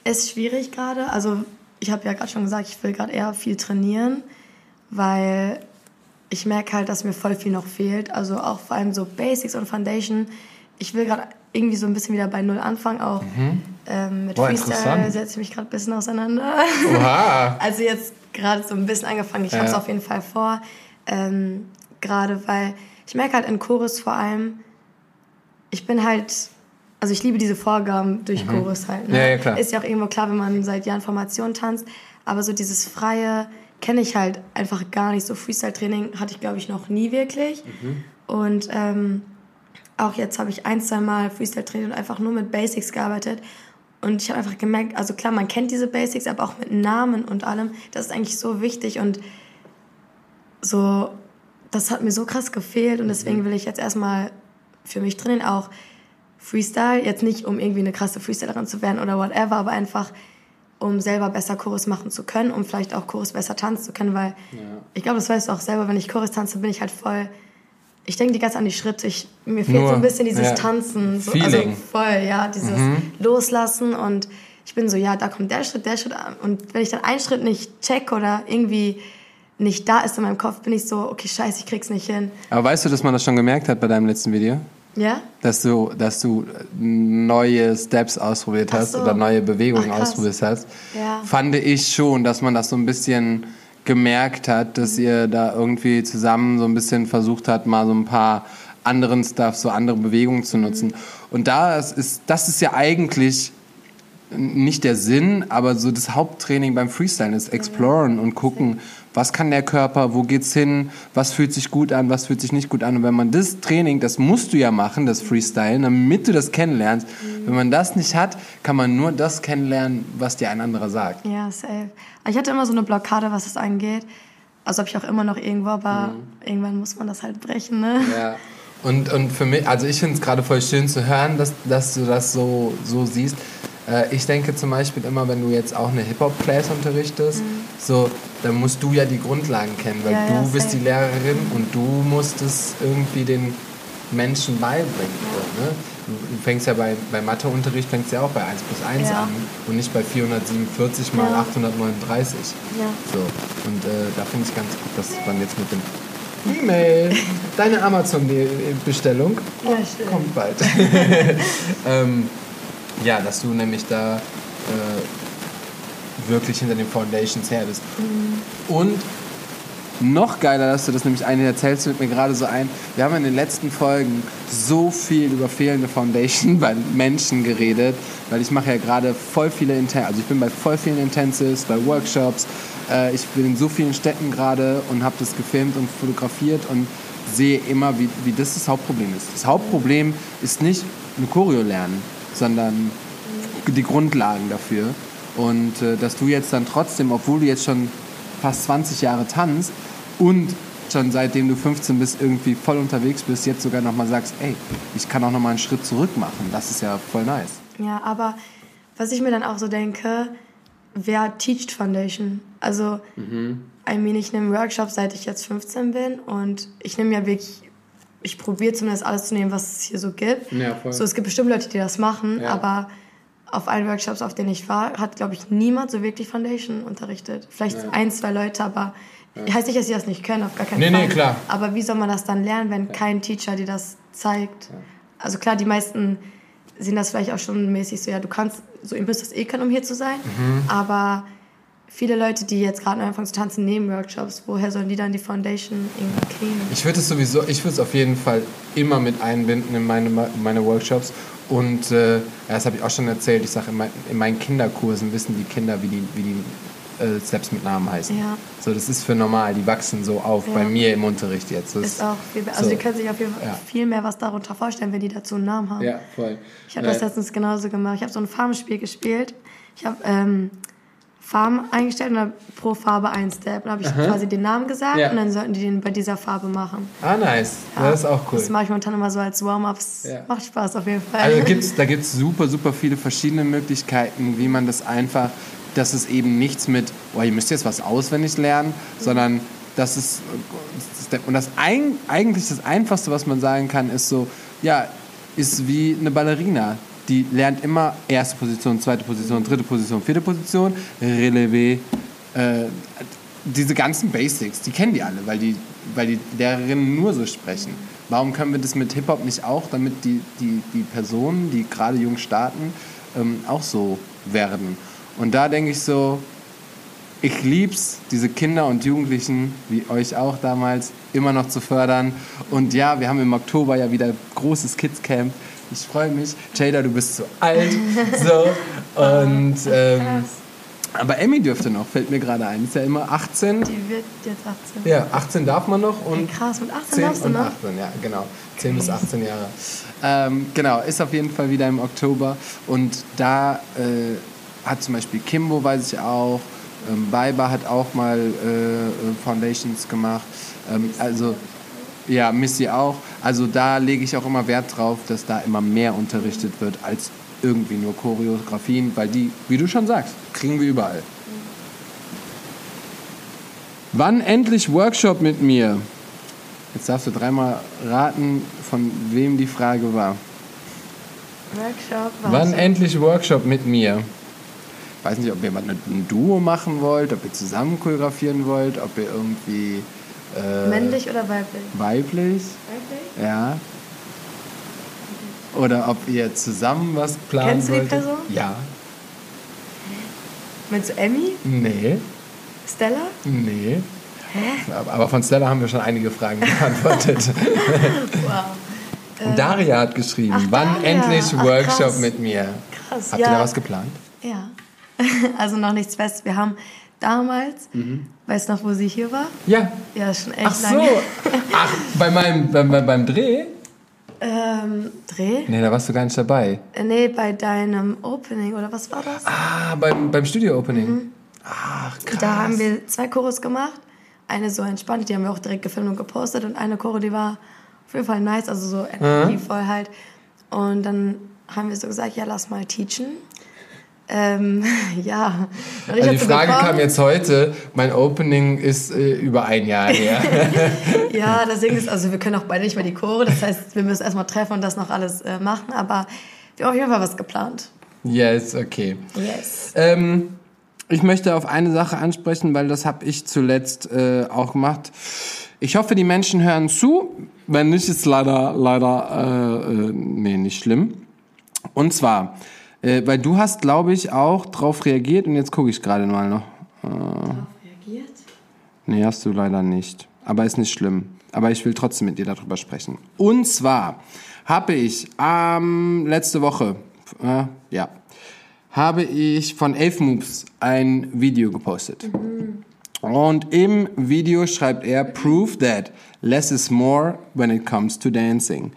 ist schwierig gerade. Also ich habe ja gerade schon gesagt, ich will gerade eher viel trainieren, weil ich merke halt, dass mir voll viel noch fehlt. Also auch vor allem so Basics und Foundation. Ich will gerade irgendwie so ein bisschen wieder bei Null anfangen. Auch mhm. ähm, mit Boah, Freestyle setze ich mich gerade ein bisschen auseinander. Oha. also jetzt gerade so ein bisschen angefangen. Ich ja. habe es auf jeden Fall vor. Ähm, gerade weil ich merke halt in Chorus vor allem, ich bin halt also ich liebe diese Vorgaben durch mhm. Chorus halt. Ne? Ja, ja, klar. Ist ja auch irgendwo klar, wenn man seit Jahren Formation tanzt. Aber so dieses Freie kenne ich halt einfach gar nicht. So Freestyle-Training hatte ich, glaube ich, noch nie wirklich. Mhm. Und ähm, auch jetzt habe ich ein, zwei Mal Freestyle-Training und einfach nur mit Basics gearbeitet. Und ich habe einfach gemerkt, also klar, man kennt diese Basics, aber auch mit Namen und allem, das ist eigentlich so wichtig. Und so, das hat mir so krass gefehlt. Und deswegen mhm. will ich jetzt erstmal für mich drinnen auch Freestyle. Jetzt nicht, um irgendwie eine krasse Freestylerin zu werden oder whatever, aber einfach, um selber besser Chorus machen zu können, um vielleicht auch Chorus besser tanzen zu können, weil ja. ich glaube, das weißt du auch selber, wenn ich Chorus tanze, bin ich halt voll. Ich denke die ganze an die Schritte. Ich, mir fehlt Nur, so ein bisschen dieses ja. Tanzen. So, also voll, ja, dieses mhm. Loslassen und ich bin so, ja, da kommt der Schritt, der Schritt. Und wenn ich dann einen Schritt nicht check oder irgendwie nicht da ist in meinem Kopf, bin ich so, okay, scheiße, ich krieg's nicht hin. Aber weißt du, dass man das schon gemerkt hat bei deinem letzten Video? Ja? Dass du, dass du neue Steps ausprobiert hast so. oder neue Bewegungen Ach, ausprobiert hast. Ja. Fand ich schon, dass man das so ein bisschen gemerkt hat, dass mhm. ihr da irgendwie zusammen so ein bisschen versucht hat, mal so ein paar anderen Stuff, so andere Bewegungen zu nutzen. Mhm. Und da ist, das ist ja eigentlich nicht der Sinn, aber so das Haupttraining beim Freestylen ist exploren und gucken, was kann der Körper, wo geht's hin, was fühlt sich gut an, was fühlt sich nicht gut an. Und wenn man das Training, das musst du ja machen, das Freestylen, damit du das kennenlernst. Mhm. Wenn man das nicht hat, kann man nur das kennenlernen, was dir ein anderer sagt. Ja, safe. Ich hatte immer so eine Blockade, was das angeht. Also habe ich auch immer noch irgendwo, aber mhm. irgendwann muss man das halt brechen, ne? Ja. Und, und für mich, also ich finde es gerade voll schön zu hören, dass, dass du das so, so siehst. Äh, ich denke zum Beispiel immer, wenn du jetzt auch eine Hip-Hop-Class unterrichtest, mhm. so, dann musst du ja die Grundlagen kennen, weil ja, du ja, bist die Lehrerin und du musst es irgendwie den Menschen beibringen. Ja. Ne? Du fängst ja bei, bei Matheunterricht fängst ja auch bei 1 plus 1 an und nicht bei 447 mal 839. Ja. So. Und äh, da finde ich ganz gut, dass man jetzt mit dem E-Mail, deine Amazon-Bestellung ja, kommt bald. ähm, ja, dass du nämlich da äh, wirklich hinter den Foundations her bist. Mhm. Und noch geiler, dass du das nämlich eine erzählst, fällt mir gerade so ein. Wir haben in den letzten Folgen so viel über fehlende Foundation bei Menschen geredet, weil ich mache ja gerade voll viele Intensives, also ich bin bei voll vielen Intensives, bei Workshops, äh, ich bin in so vielen Städten gerade und habe das gefilmt und fotografiert und sehe immer, wie, wie das das Hauptproblem ist. Das Hauptproblem ist nicht eine Choreo lernen, sondern die Grundlagen dafür. Und äh, dass du jetzt dann trotzdem, obwohl du jetzt schon fast 20 Jahre tanzt und schon seitdem du 15 bist irgendwie voll unterwegs bist, jetzt sogar nochmal sagst, ey, ich kann auch nochmal einen Schritt zurück machen. Das ist ja voll nice. Ja, aber was ich mir dann auch so denke, wer teacht Foundation? Also, mhm. I mean, ich nehme Workshops, seit ich jetzt 15 bin und ich nehme ja wirklich ich probiere zumindest alles zu nehmen, was es hier so gibt. Ja, voll. So, es gibt bestimmt Leute, die das machen, ja. aber auf allen Workshops, auf denen ich war, hat, glaube ich, niemand so wirklich Foundation unterrichtet. Vielleicht ja. ein, zwei Leute, aber ja. heißt nicht, dass sie das nicht können, auf gar keinen nee, Fall. Nee, klar. Aber wie soll man das dann lernen, wenn kein Teacher dir das zeigt? Also klar, die meisten sehen das vielleicht auch schon mäßig so, ja, du kannst, so ihr müsst das eh können, um hier zu sein, mhm. aber viele Leute, die jetzt gerade anfangen zu tanzen, nehmen Workshops. Woher sollen die dann die Foundation irgendwie kriegen? Ich würde es sowieso, ich würde es auf jeden Fall immer mit einbinden in meine, meine Workshops. Und äh, das habe ich auch schon erzählt. Ich sage, in, mein, in, meinen Kinderkursen wissen die Kinder, wie die, wie die äh, Steps mit Namen heißen. Ja. So, das ist für normal. Die wachsen so auf Ja. bei mir im Unterricht jetzt. Das Ist auch viel, also so. die können sich auf jeden Fall Ja. viel mehr was darunter vorstellen, wenn die dazu einen Namen haben. Ja, voll. Ich habe das letztens genauso gemacht. Ich habe so ein Farbenspiel gespielt. Ich habe ähm, Farben eingestellt und dann pro Farbe ein Step. Dann habe ich quasi den Namen gesagt Ja. und dann sollten die den bei dieser Farbe machen. Ah, nice. Ja, das ist auch cool. Das mache ich momentan immer so als Warm-ups. Ja. Macht Spaß auf jeden Fall. Also gibt's, da gibt es super, super viele verschiedene Möglichkeiten, wie man das einfach, dass es eben nichts mit, oh, ihr müsst jetzt was auswendig lernen, sondern dass es, und das ein, eigentlich das Einfachste, was man sagen kann, ist so, ja, ist wie eine Ballerina. Die lernt immer erste Position, zweite Position, dritte Position, vierte Position, Relevé, äh, diese ganzen Basics, die kennen die alle, weil die, weil die Lehrerinnen nur so sprechen. Warum können wir das mit Hip-Hop nicht auch, damit die, die, die Personen, die gerade jung starten, ähm, auch so werden? Und da denke ich so, ich lieb's, diese Kinder und Jugendlichen, wie euch auch damals, immer noch zu fördern. Und ja, wir haben im Oktober ja wieder großes Kids Camp. Ich freue mich. Jada, du bist zu alt. So. Und ähm, aber Emmy dürfte noch, fällt mir gerade ein. Ist ja immer 18. die wird jetzt 18. Ja, 18 darf man noch und krass, mit 18 10 darfst du und noch? 18, ja, genau. 10 bis 18 Jahre. Ähm, genau, ist auf jeden Fall wieder im Oktober. Und da äh, hat zum Beispiel Kimbo, weiß ich auch, ähm, Baiba hat auch mal äh, Foundations gemacht. Ähm, also, ja, Missy auch. Also da lege ich auch immer Wert drauf, dass da immer mehr unterrichtet wird als irgendwie nur Choreografien, weil die, wie du schon sagst, kriegen wir überall. Wann endlich Workshop mit mir? Jetzt darfst du dreimal raten, von wem die Frage war. Workshop, Wann warte. endlich Workshop mit mir? Ich weiß nicht, ob ihr mal ein Duo machen wollt, ob ihr zusammen choreografieren wollt, ob ihr irgendwie äh, Männlich oder weiblich? weiblich, Weiblich? ja. Oder ob ihr zusammen was planen Kennst du die wolltet. Person? Ja. Meinst du Emmy? Nee, Stella? nee. Aber- Aber von Stella haben wir schon einige Fragen beantwortet. Wow. Daria hat geschrieben, Ach, wann Daria. endlich Ach, Workshop krass. mit mir? Krass, Habt ja. ihr da was geplant? Ja. Also noch nichts fest. Wir haben damals, weißt du noch, wo sie hier war? Ja. Ja, ist schon echt Ach so. lange. Ach, bei meinem, bei, bei, beim Dreh? Ähm, Dreh? Nee, da warst du gar nicht dabei. Äh, Nee, bei deinem Opening oder was war das? Ah, beim, beim Studio-Opening. Ach, krass. Da haben wir zwei Choros gemacht. Eine so entspannt, die haben wir auch direkt gefilmt und gepostet. Und eine Choro, die war auf jeden Fall nice, also so energievoll halt. Und dann haben wir so gesagt, ja, lass mal teachen. Ähm, ja. Also die Frage gekommen- kam jetzt heute. Mein Opening ist äh, über ein Jahr her. Ja, deswegen ist, also wir können auch beide nicht mehr die Chore. Das heißt, wir müssen erstmal treffen und das noch alles äh, machen. Aber wir haben auf jeden Fall was geplant. yes, okay. Yes. Ähm, ich möchte auf eine Sache ansprechen, weil das habe ich zuletzt äh, auch gemacht. Ich hoffe, die Menschen hören zu. Wenn nicht, ist leider, leider, äh, äh, nee, nicht schlimm. Und zwar, äh, weil du hast, glaube ich, auch drauf reagiert und jetzt gucke ich gerade mal noch. Reagiert? Nee, hast du leider nicht. Aber ist nicht schlimm. Aber ich will trotzdem mit dir darüber sprechen. Und zwar habe ich ähm, letzte Woche, äh, ja, habe ich von Elf Moves ein Video gepostet. Und im Video schreibt er, prove that less is more when it comes to dancing.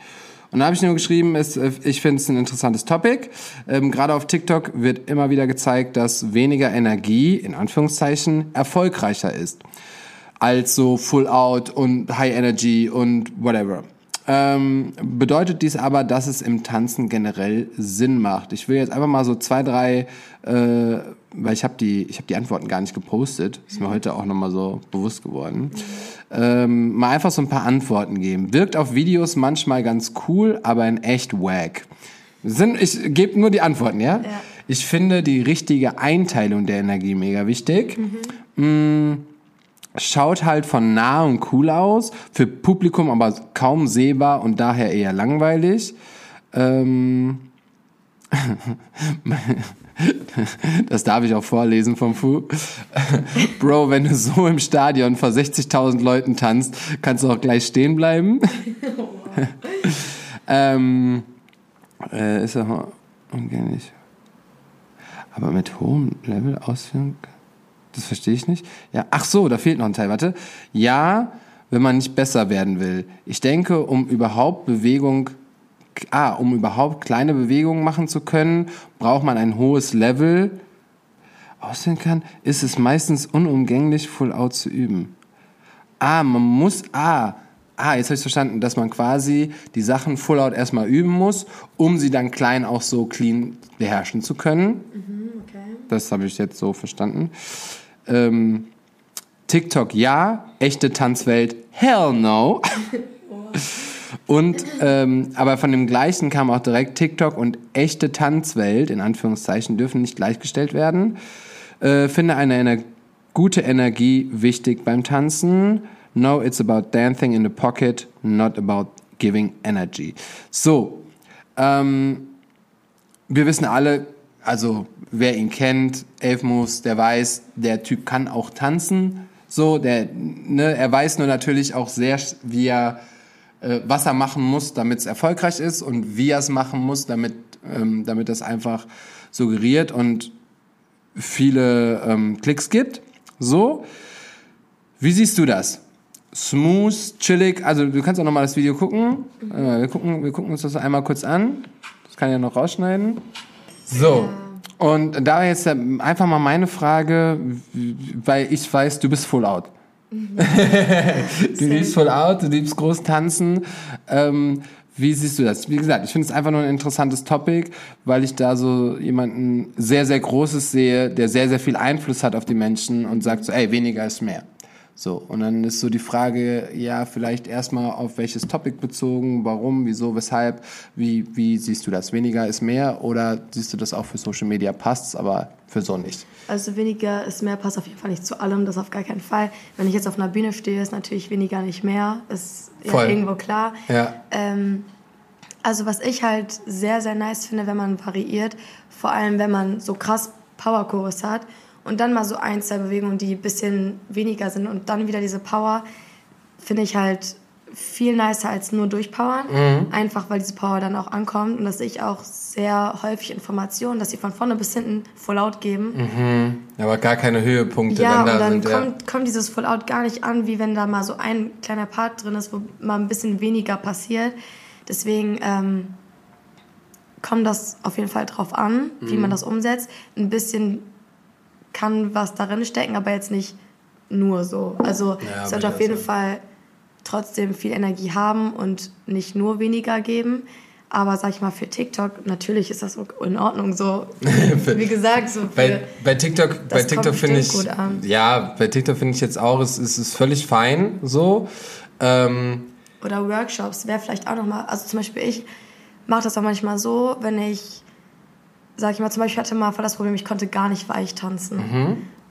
Und da habe ich nur geschrieben, es, äh, ich finde es ein interessantes Topic. Ähm, Gerade auf TikTok wird immer wieder gezeigt, dass weniger Energie, in Anführungszeichen, erfolgreicher ist als so Full Out und High Energy und whatever. Ähm, bedeutet dies aber, dass es im Tanzen generell Sinn macht. Ich will jetzt einfach mal so zwei, drei, äh, weil ich habe die, ich habe die Antworten gar nicht gepostet, ist mir heute auch nochmal so bewusst geworden. Ähm, mal einfach so ein paar Antworten geben. Wirkt auf Videos manchmal ganz cool, aber in echt wack. Sind, ich gebe nur die Antworten, ja? Ja. Ich finde die richtige Einteilung der Energie mega wichtig. Mm, schaut halt von nah und cool aus, für Publikum aber kaum sehbar und daher eher langweilig. Ähm, Das darf ich auch vorlesen vom Fu. Bro, wenn du so im Stadion vor 60.000 Leuten tanzt, kannst du auch gleich stehen bleiben. ähm, äh, ist auch ungänglich. Aber mit hohem Level Ausführung, das verstehe ich nicht. Ja, ach so, da fehlt noch ein Teil. Warte. Ja, wenn man nicht besser werden will. Ich denke, um überhaupt Bewegung, ah, um überhaupt kleine Bewegungen machen zu können, braucht man ein hohes Level. Aussehen kann, ist es meistens unumgänglich, Full Out zu üben. Ah, man muss, ah, ah, jetzt habe ich verstanden, dass man quasi die Sachen Full Out erstmal üben muss, um sie dann klein auch so clean beherrschen zu können. Mhm, okay. Das habe ich jetzt so verstanden. Ähm, TikTok ja, echte Tanzwelt hell no. Und ähm, aber von dem gleichen kam auch direkt TikTok und echte Tanzwelt in Anführungszeichen dürfen nicht gleichgestellt werden. Äh, finde eine Ener gute Energie wichtig beim Tanzen. No, it's about dancing in the pocket, not about giving energy. So, ähm, wir wissen alle, also wer ihn kennt, Elfmus, der weiß, der Typ kann auch tanzen. So, der, ne, er weiß nur natürlich auch sehr, wie er, äh, was er machen muss, damit es erfolgreich ist und wie er es machen muss, damit, ähm, damit das einfach suggeriert und viele ähm, Klicks gibt. So, wie siehst du das? Smooth, chillig, also du kannst auch nochmal das Video gucken. Äh, wir gucken. Wir gucken uns das einmal kurz an. Das kann ich ja noch rausschneiden. So. Und da jetzt einfach mal meine Frage, weil ich weiß, du bist full out. du liebst full out, du liebst groß tanzen. Ähm, wie siehst du das? Wie gesagt, ich finde es einfach nur ein interessantes Topic, weil ich da so jemanden sehr, sehr Großes sehe, der sehr, sehr viel Einfluss hat auf die Menschen und sagt so, ey, weniger ist mehr. So, und dann ist so die Frage, ja, vielleicht erstmal auf welches Topic bezogen, warum, wieso, weshalb, wie, wie siehst du das? Weniger ist mehr oder siehst du das auch für Social Media passt, aber für so nicht? Also weniger ist mehr passt auf jeden Fall nicht zu allem, das auf gar keinen Fall. Wenn ich jetzt auf einer Bühne stehe, ist natürlich weniger nicht mehr, ist ja irgendwo klar. Ja. Ähm, also was ich halt sehr, sehr nice finde, wenn man variiert, vor allem wenn man so krass Power-Chorus hat und dann mal so ein, zwei Bewegungen, die ein bisschen weniger sind und dann wieder diese Power, finde ich halt viel nicer als nur durchpowern. Mhm. Einfach weil diese Power dann auch ankommt und dass ich auch sehr häufig Informationen, dass sie von vorne bis hinten Full Out geben. Aber gar keine Höhepunkte Ja, dann und da dann sind. ja. kommt, kommt dieses Full Out gar nicht an, wie wenn da mal so ein kleiner Part drin ist, wo mal ein bisschen weniger passiert. Deswegen ähm, kommt das auf jeden Fall drauf an, wie Mhm. man das umsetzt. Ein bisschen kann was darin stecken, aber jetzt nicht nur so. Also Ja, es sollte auf jeden sagen. Fall trotzdem viel Energie haben und nicht nur weniger geben. Aber sag ich mal, für TikTok, natürlich ist das in Ordnung so. Wie gesagt, so für, Bei, bei TikTok, bei TikTok finde ich, ja, bei TikTok finde ich jetzt auch, es, es ist völlig fein, so. Ähm, oder Workshops wäre vielleicht auch nochmal, also zum Beispiel ich mache das auch manchmal so, wenn ich, sag ich mal, zum Beispiel hatte mal voll das Problem, ich konnte gar nicht weich tanzen.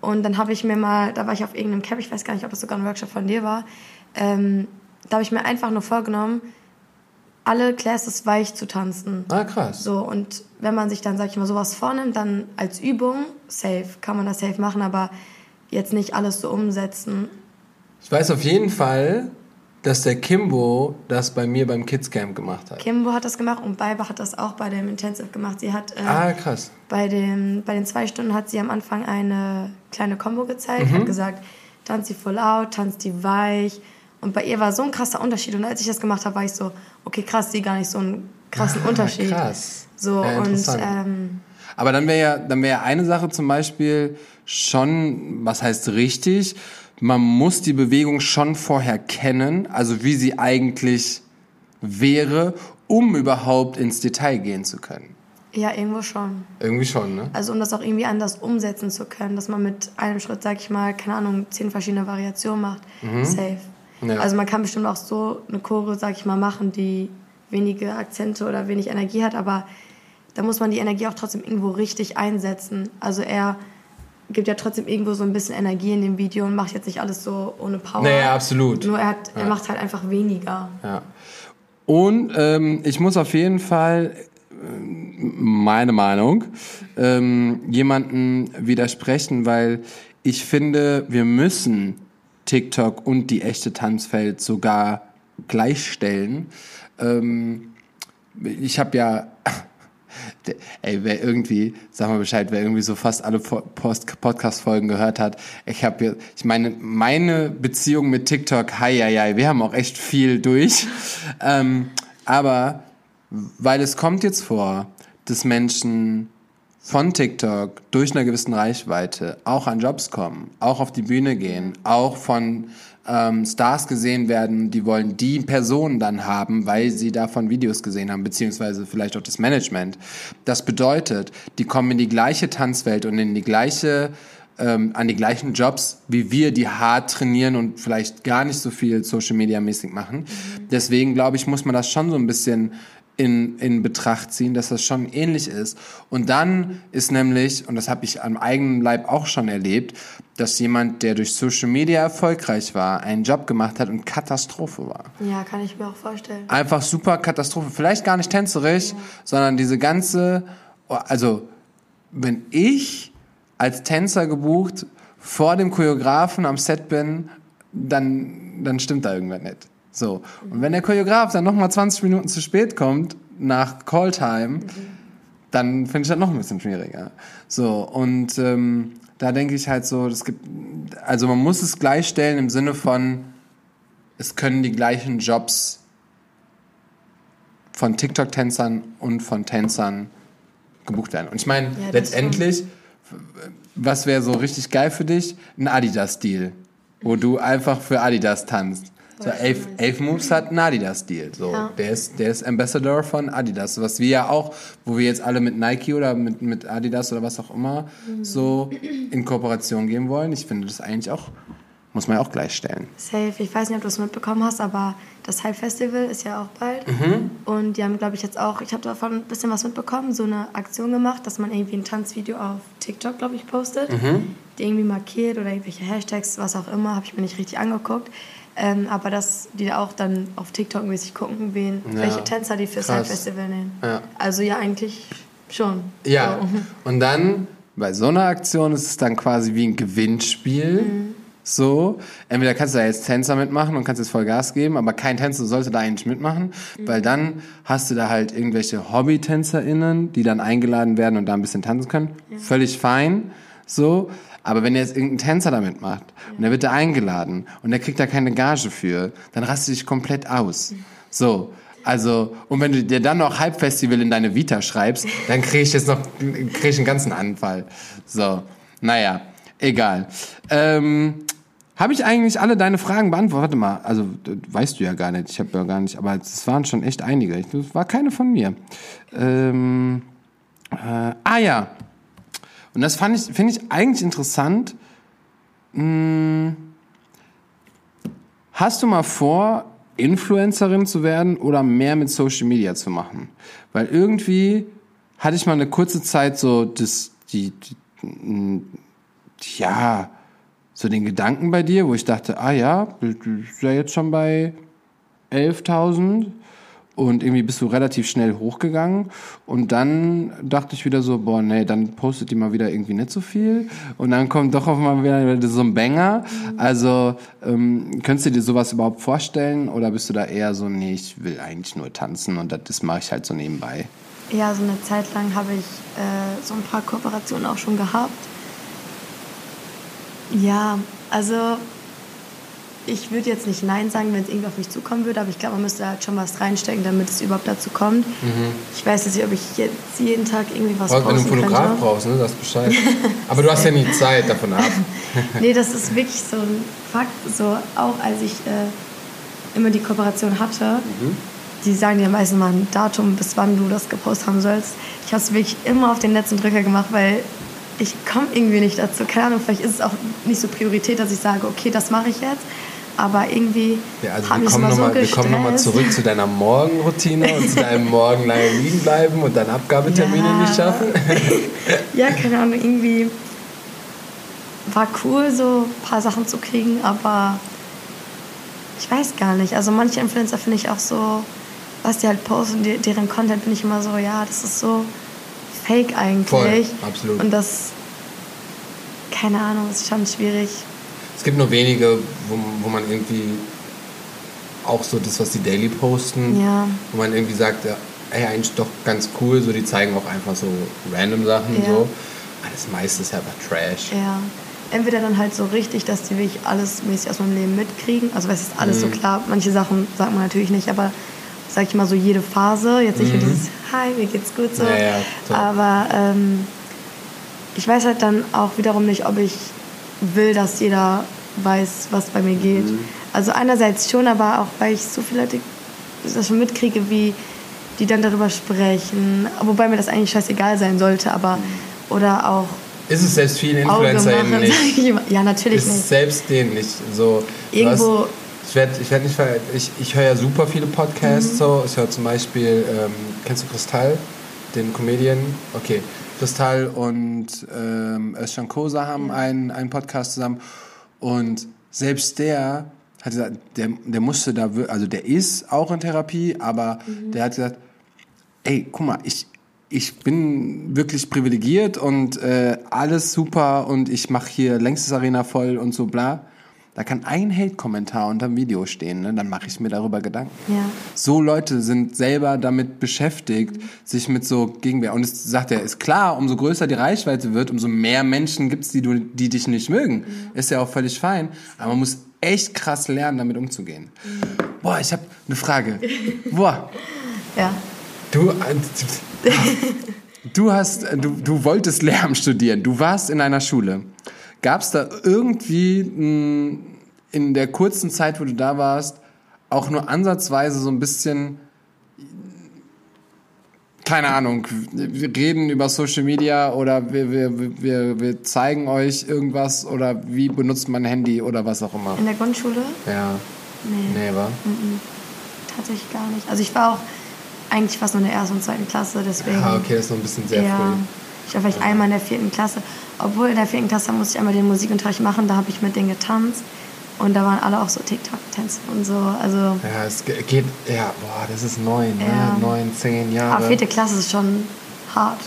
Und dann habe ich mir mal, da war ich auf irgendeinem Camp, ich weiß gar nicht, ob das sogar ein Workshop von dir war, ähm, da habe ich mir einfach nur vorgenommen, alle Classes weich zu tanzen. ah, krass. So, und wenn man sich dann, sag ich mal, sowas vornimmt, dann als Übung, safe, kann man das safe machen, aber jetzt nicht alles so umsetzen. Ich weiß auf jeden Fall, dass der Kimbo das bei mir beim Kids Camp gemacht hat. Kimbo hat das gemacht und Beibe hat das auch bei dem Intensive gemacht. Sie hat äh, Ah, krass. bei, dem, bei den zwei Stunden hat sie am Anfang eine kleine Combo gezeigt, Mhm. hat gesagt, tanzt die voll out, tanzt die weich. Und bei ihr war so ein krasser Unterschied. Und als ich das gemacht habe, war ich so, okay, krass, sie gar nicht so einen krassen Unterschied. Ah, krass. So, Ja, und ähm, Aber dann wäre ja, dann wäre eine Sache zum Beispiel schon, was heißt richtig? Man muss die Bewegung schon vorher kennen, also wie sie eigentlich wäre, um überhaupt ins Detail gehen zu können. ja, irgendwo schon. Irgendwie schon, ne? Also um das auch irgendwie anders umsetzen zu können, dass man mit einem Schritt, sag ich mal, keine Ahnung, zehn verschiedene Variationen macht. Safe. Mhm. Ja. Also man kann bestimmt auch so eine Chore, sag ich mal, machen, die wenige Akzente oder wenig Energie hat, aber da muss man die Energie auch trotzdem irgendwo richtig einsetzen. Also er gibt ja trotzdem irgendwo so ein bisschen Energie in dem Video und macht jetzt nicht alles so ohne Power. Naja, absolut. Nur er, hat, er macht halt einfach weniger. Ja. Und ähm, ich muss auf jeden Fall ähm, meine Meinung, ähm, jemanden widersprechen, weil ich finde, wir müssen TikTok und die echte Tanzwelt sogar gleichstellen. Ähm, ich habe ja, ey, wer irgendwie, sag mal Bescheid, wer irgendwie so fast alle Podcast-Folgen gehört hat, ich habe, ich meine, meine Beziehung mit TikTok, hi, hi, hi, wir haben auch echt viel durch, ähm, aber weil es kommt jetzt vor, dass Menschen von TikTok durch eine gewissen Reichweite auch an Jobs kommen, auch auf die Bühne gehen, auch von ähm, Stars gesehen werden, die wollen die Person dann haben, weil sie davon Videos gesehen haben, beziehungsweise vielleicht auch das Management. Das bedeutet, die kommen in die gleiche Tanzwelt und in die gleiche ähm, an die gleichen Jobs wie wir, die hart trainieren und vielleicht gar nicht so viel Social Media mäßig machen. Deswegen glaube ich, muss man das schon so ein bisschen in, in Betracht ziehen, dass das schon ähnlich ist. Und dann ist nämlich, und das habe ich am eigenen Leib auch schon erlebt, dass jemand, der durch Social Media erfolgreich war, einen Job gemacht hat und Katastrophe war. Ja, kann ich mir auch vorstellen. Einfach super Katastrophe. Vielleicht gar nicht tänzerisch, ja. sondern diese ganze, also wenn ich als Tänzer gebucht vor dem Choreografen am Set bin, dann, dann stimmt da irgendwas nicht. So. Und wenn der Choreograf dann nochmal 20 Minuten zu spät kommt, nach Calltime, mhm. Dann finde ich das noch ein bisschen schwieriger. So. Und ähm, da denke ich halt so, es gibt, also man muss es gleichstellen im Sinne von, es können die gleichen Jobs von TikTok-Tänzern und von Tänzern gebucht werden. Und ich meine, ja, letztendlich, was wäre so richtig geil für dich? Ein Adidas-Deal, wo du einfach für Adidas tanzt. So, Elf, Elf Moves hat einen Adidas-Deal. So, ja. der, ist, der ist Ambassador von Adidas. Was wir ja auch, wo wir jetzt alle mit Nike oder mit, mit Adidas oder was auch immer mhm. so in Kooperation gehen wollen. Ich finde das eigentlich auch, muss man ja auch gleichstellen. Safe. Ich weiß nicht, ob du es mitbekommen hast, aber das Hype Festival ist ja auch bald. Mhm. Und die haben, glaube ich, jetzt auch, ich habe davon ein bisschen was mitbekommen, so eine Aktion gemacht, dass man irgendwie ein Tanzvideo auf TikTok, glaube ich, postet. Mhm. Die irgendwie markiert oder irgendwelche Hashtags, was auch immer, habe ich mir nicht richtig angeguckt. Ähm, aber dass die auch dann auf TikTok mäßig gucken, wen, ja. welche Tänzer die fürs Festival nehmen. Ja. Also ja, eigentlich schon. Ja. So. Und dann bei so einer Aktion ist es dann quasi wie ein Gewinnspiel. Mhm. So, entweder kannst du da jetzt Tänzer mitmachen und kannst jetzt voll Gas geben, aber kein Tänzer sollte da eigentlich mitmachen, mhm. weil dann hast du da halt irgendwelche Hobby-TänzerInnen, die dann eingeladen werden und da ein bisschen tanzen können. Ja. Völlig fein. So, aber wenn jetzt irgendein Tänzer damit macht und der wird da eingeladen und der kriegt da keine Gage für, dann rastet dich komplett aus. So. Also, und wenn du dir dann noch Halbfestival in deine Vita schreibst, dann krieg ich jetzt noch, krieg ich einen ganzen Anfall. So. Naja, egal. Ähm, habe ich eigentlich alle deine Fragen beantwortet? Warte mal, also weißt du ja gar nicht. Ich habe ja gar nicht, aber es waren schon echt einige. Das war keine von mir. Ähm, äh, ah ja, und das fand ich, finde ich eigentlich interessant. Hm, hast du mal vor, Influencerin zu werden oder mehr mit Social Media zu machen? Weil irgendwie hatte ich mal eine kurze Zeit so das, die, die hm, ja, so den Gedanken bei dir, wo ich dachte, ah ja, du bist ja jetzt schon bei 11.000 und irgendwie bist du relativ schnell hochgegangen. Und dann dachte ich wieder so, boah, nee, dann postet die mal wieder irgendwie nicht so viel. Und dann kommt doch auf mal wieder so ein Banger. Also, ähm, könntest du dir sowas überhaupt vorstellen? Oder bist du da eher so, nee, ich will eigentlich nur tanzen und das, das mache ich halt so nebenbei? Ja, so eine Zeit lang habe ich äh, so ein paar Kooperationen auch schon gehabt. Ja, also ich würde jetzt nicht Nein sagen, wenn es irgendwie auf mich zukommen würde, aber ich glaube, man müsste halt schon was reinstecken, damit es überhaupt dazu kommt. Mhm. Ich weiß jetzt nicht, ob ich jetzt jeden Tag irgendwie was brauche. Wenn du einen Fotograf könnte. brauchst, ne, das Bescheid. aber du hast ja nie Zeit davon ab. nee, das ist wirklich so ein Fakt. So, auch als ich äh, immer die Kooperation hatte, mhm. die sagen dir meistens mal ein Datum, bis wann du das gepostet haben sollst. Ich habe es wirklich immer auf den letzten Drücker gemacht, weil ich komme irgendwie nicht dazu. Keine Ahnung, vielleicht ist es auch nicht so Priorität, dass ich sage, okay, das mache ich jetzt aber irgendwie ja, also wir kommen noch mal, Wir kommen nochmal zurück zu deiner Morgenroutine und zu deinem Morgen lange liegen bleiben und dann Abgabetermine ja. nicht schaffen. ja, keine Ahnung, irgendwie war cool, so ein paar Sachen zu kriegen, aber ich weiß gar nicht. Also manche Influencer finde ich auch so, was die halt posten, deren Content bin ich immer so, ja, das ist so fake eigentlich. Voll, absolut. Und das, keine Ahnung, ist schon schwierig. Es gibt nur wenige, wo, wo man irgendwie auch so das, was die Daily posten, Ja. wo man irgendwie sagt, ja, ey, eigentlich doch ganz cool, so die zeigen auch einfach so random Sachen Ja. so. Aber das meiste ist einfach Trash. Ja. Entweder dann halt so richtig, dass die wirklich alles mäßig aus meinem Leben mitkriegen. Also es ist alles Mhm. so klar. Manche Sachen sagt man natürlich nicht, aber sag ich mal so jede Phase. Jetzt nicht nur dieses Hi, mir geht's gut so. Mhm. Ja, ja, aber ähm, ich weiß halt dann auch wiederum nicht, ob ich will, dass jeder weiß, was bei mir geht. Mhm. Also einerseits schon, aber auch weil ich so viele Leute das schon mitkriege, wie die dann darüber sprechen. Wobei mir das eigentlich scheißegal sein sollte, aber oder auch Ist es selbst vielen InfluencerInnen nicht? Ja, natürlich ist nicht. selbst denen nicht so. Irgendwo- hast- ich werde ich werd nicht ich, ich höre ja super viele Podcasts Mhm. so. Ich höre zum Beispiel, ähm, kennst du Kristall, den Comedian? Okay. Kristall und ähm, Özcan Kosa haben einen, einen Podcast zusammen und selbst der hat gesagt, der, der musste da, also der ist auch in Therapie, aber Mhm. der hat gesagt, ey, guck mal, ich, ich bin wirklich privilegiert und äh, alles super und ich mache hier längstes Arena voll und so bla. Da kann ein Hate-Kommentar unter dem Video stehen, ne? dann mache ich mir darüber Gedanken. Ja. So Leute sind selber damit beschäftigt, sich mit so Gegenwehr. Und es sagt er, ist klar, umso größer die Reichweite wird, umso mehr Menschen gibt's, die, du, die dich nicht mögen. Ist ja auch völlig fein. Aber man muss echt krass lernen, damit umzugehen. Boah, ich habe eine Frage. Boah, Ja. Du, du hast, du, du wolltest Lehramt studieren. Du warst in einer Schule. Gab es da irgendwie mh, in der kurzen Zeit, wo du da warst, auch nur ansatzweise so ein bisschen, keine Ahnung, wir reden über Social Media oder wir, wir, wir, wir zeigen euch irgendwas oder wie benutzt man ein Handy oder was auch immer? In der Grundschule? Ja, Nee, nee, war? tatsächlich gar nicht. Also ich war auch eigentlich fast nur in der ersten und zweiten Klasse, deswegen. Ah, okay, das ist noch ein bisschen sehr früh. Ich war vielleicht einmal in der vierten Klasse. Obwohl in der vierten Klasse musste ich einmal den Musikunterricht machen, da habe ich mit denen getanzt. Und da waren alle auch so TikTok-Tänze und so. Also, Ja, es ge- geht, ja, boah, das ist neun, Ja. ne? neun, zehn Jahre. aber vierte Klasse ist schon hart.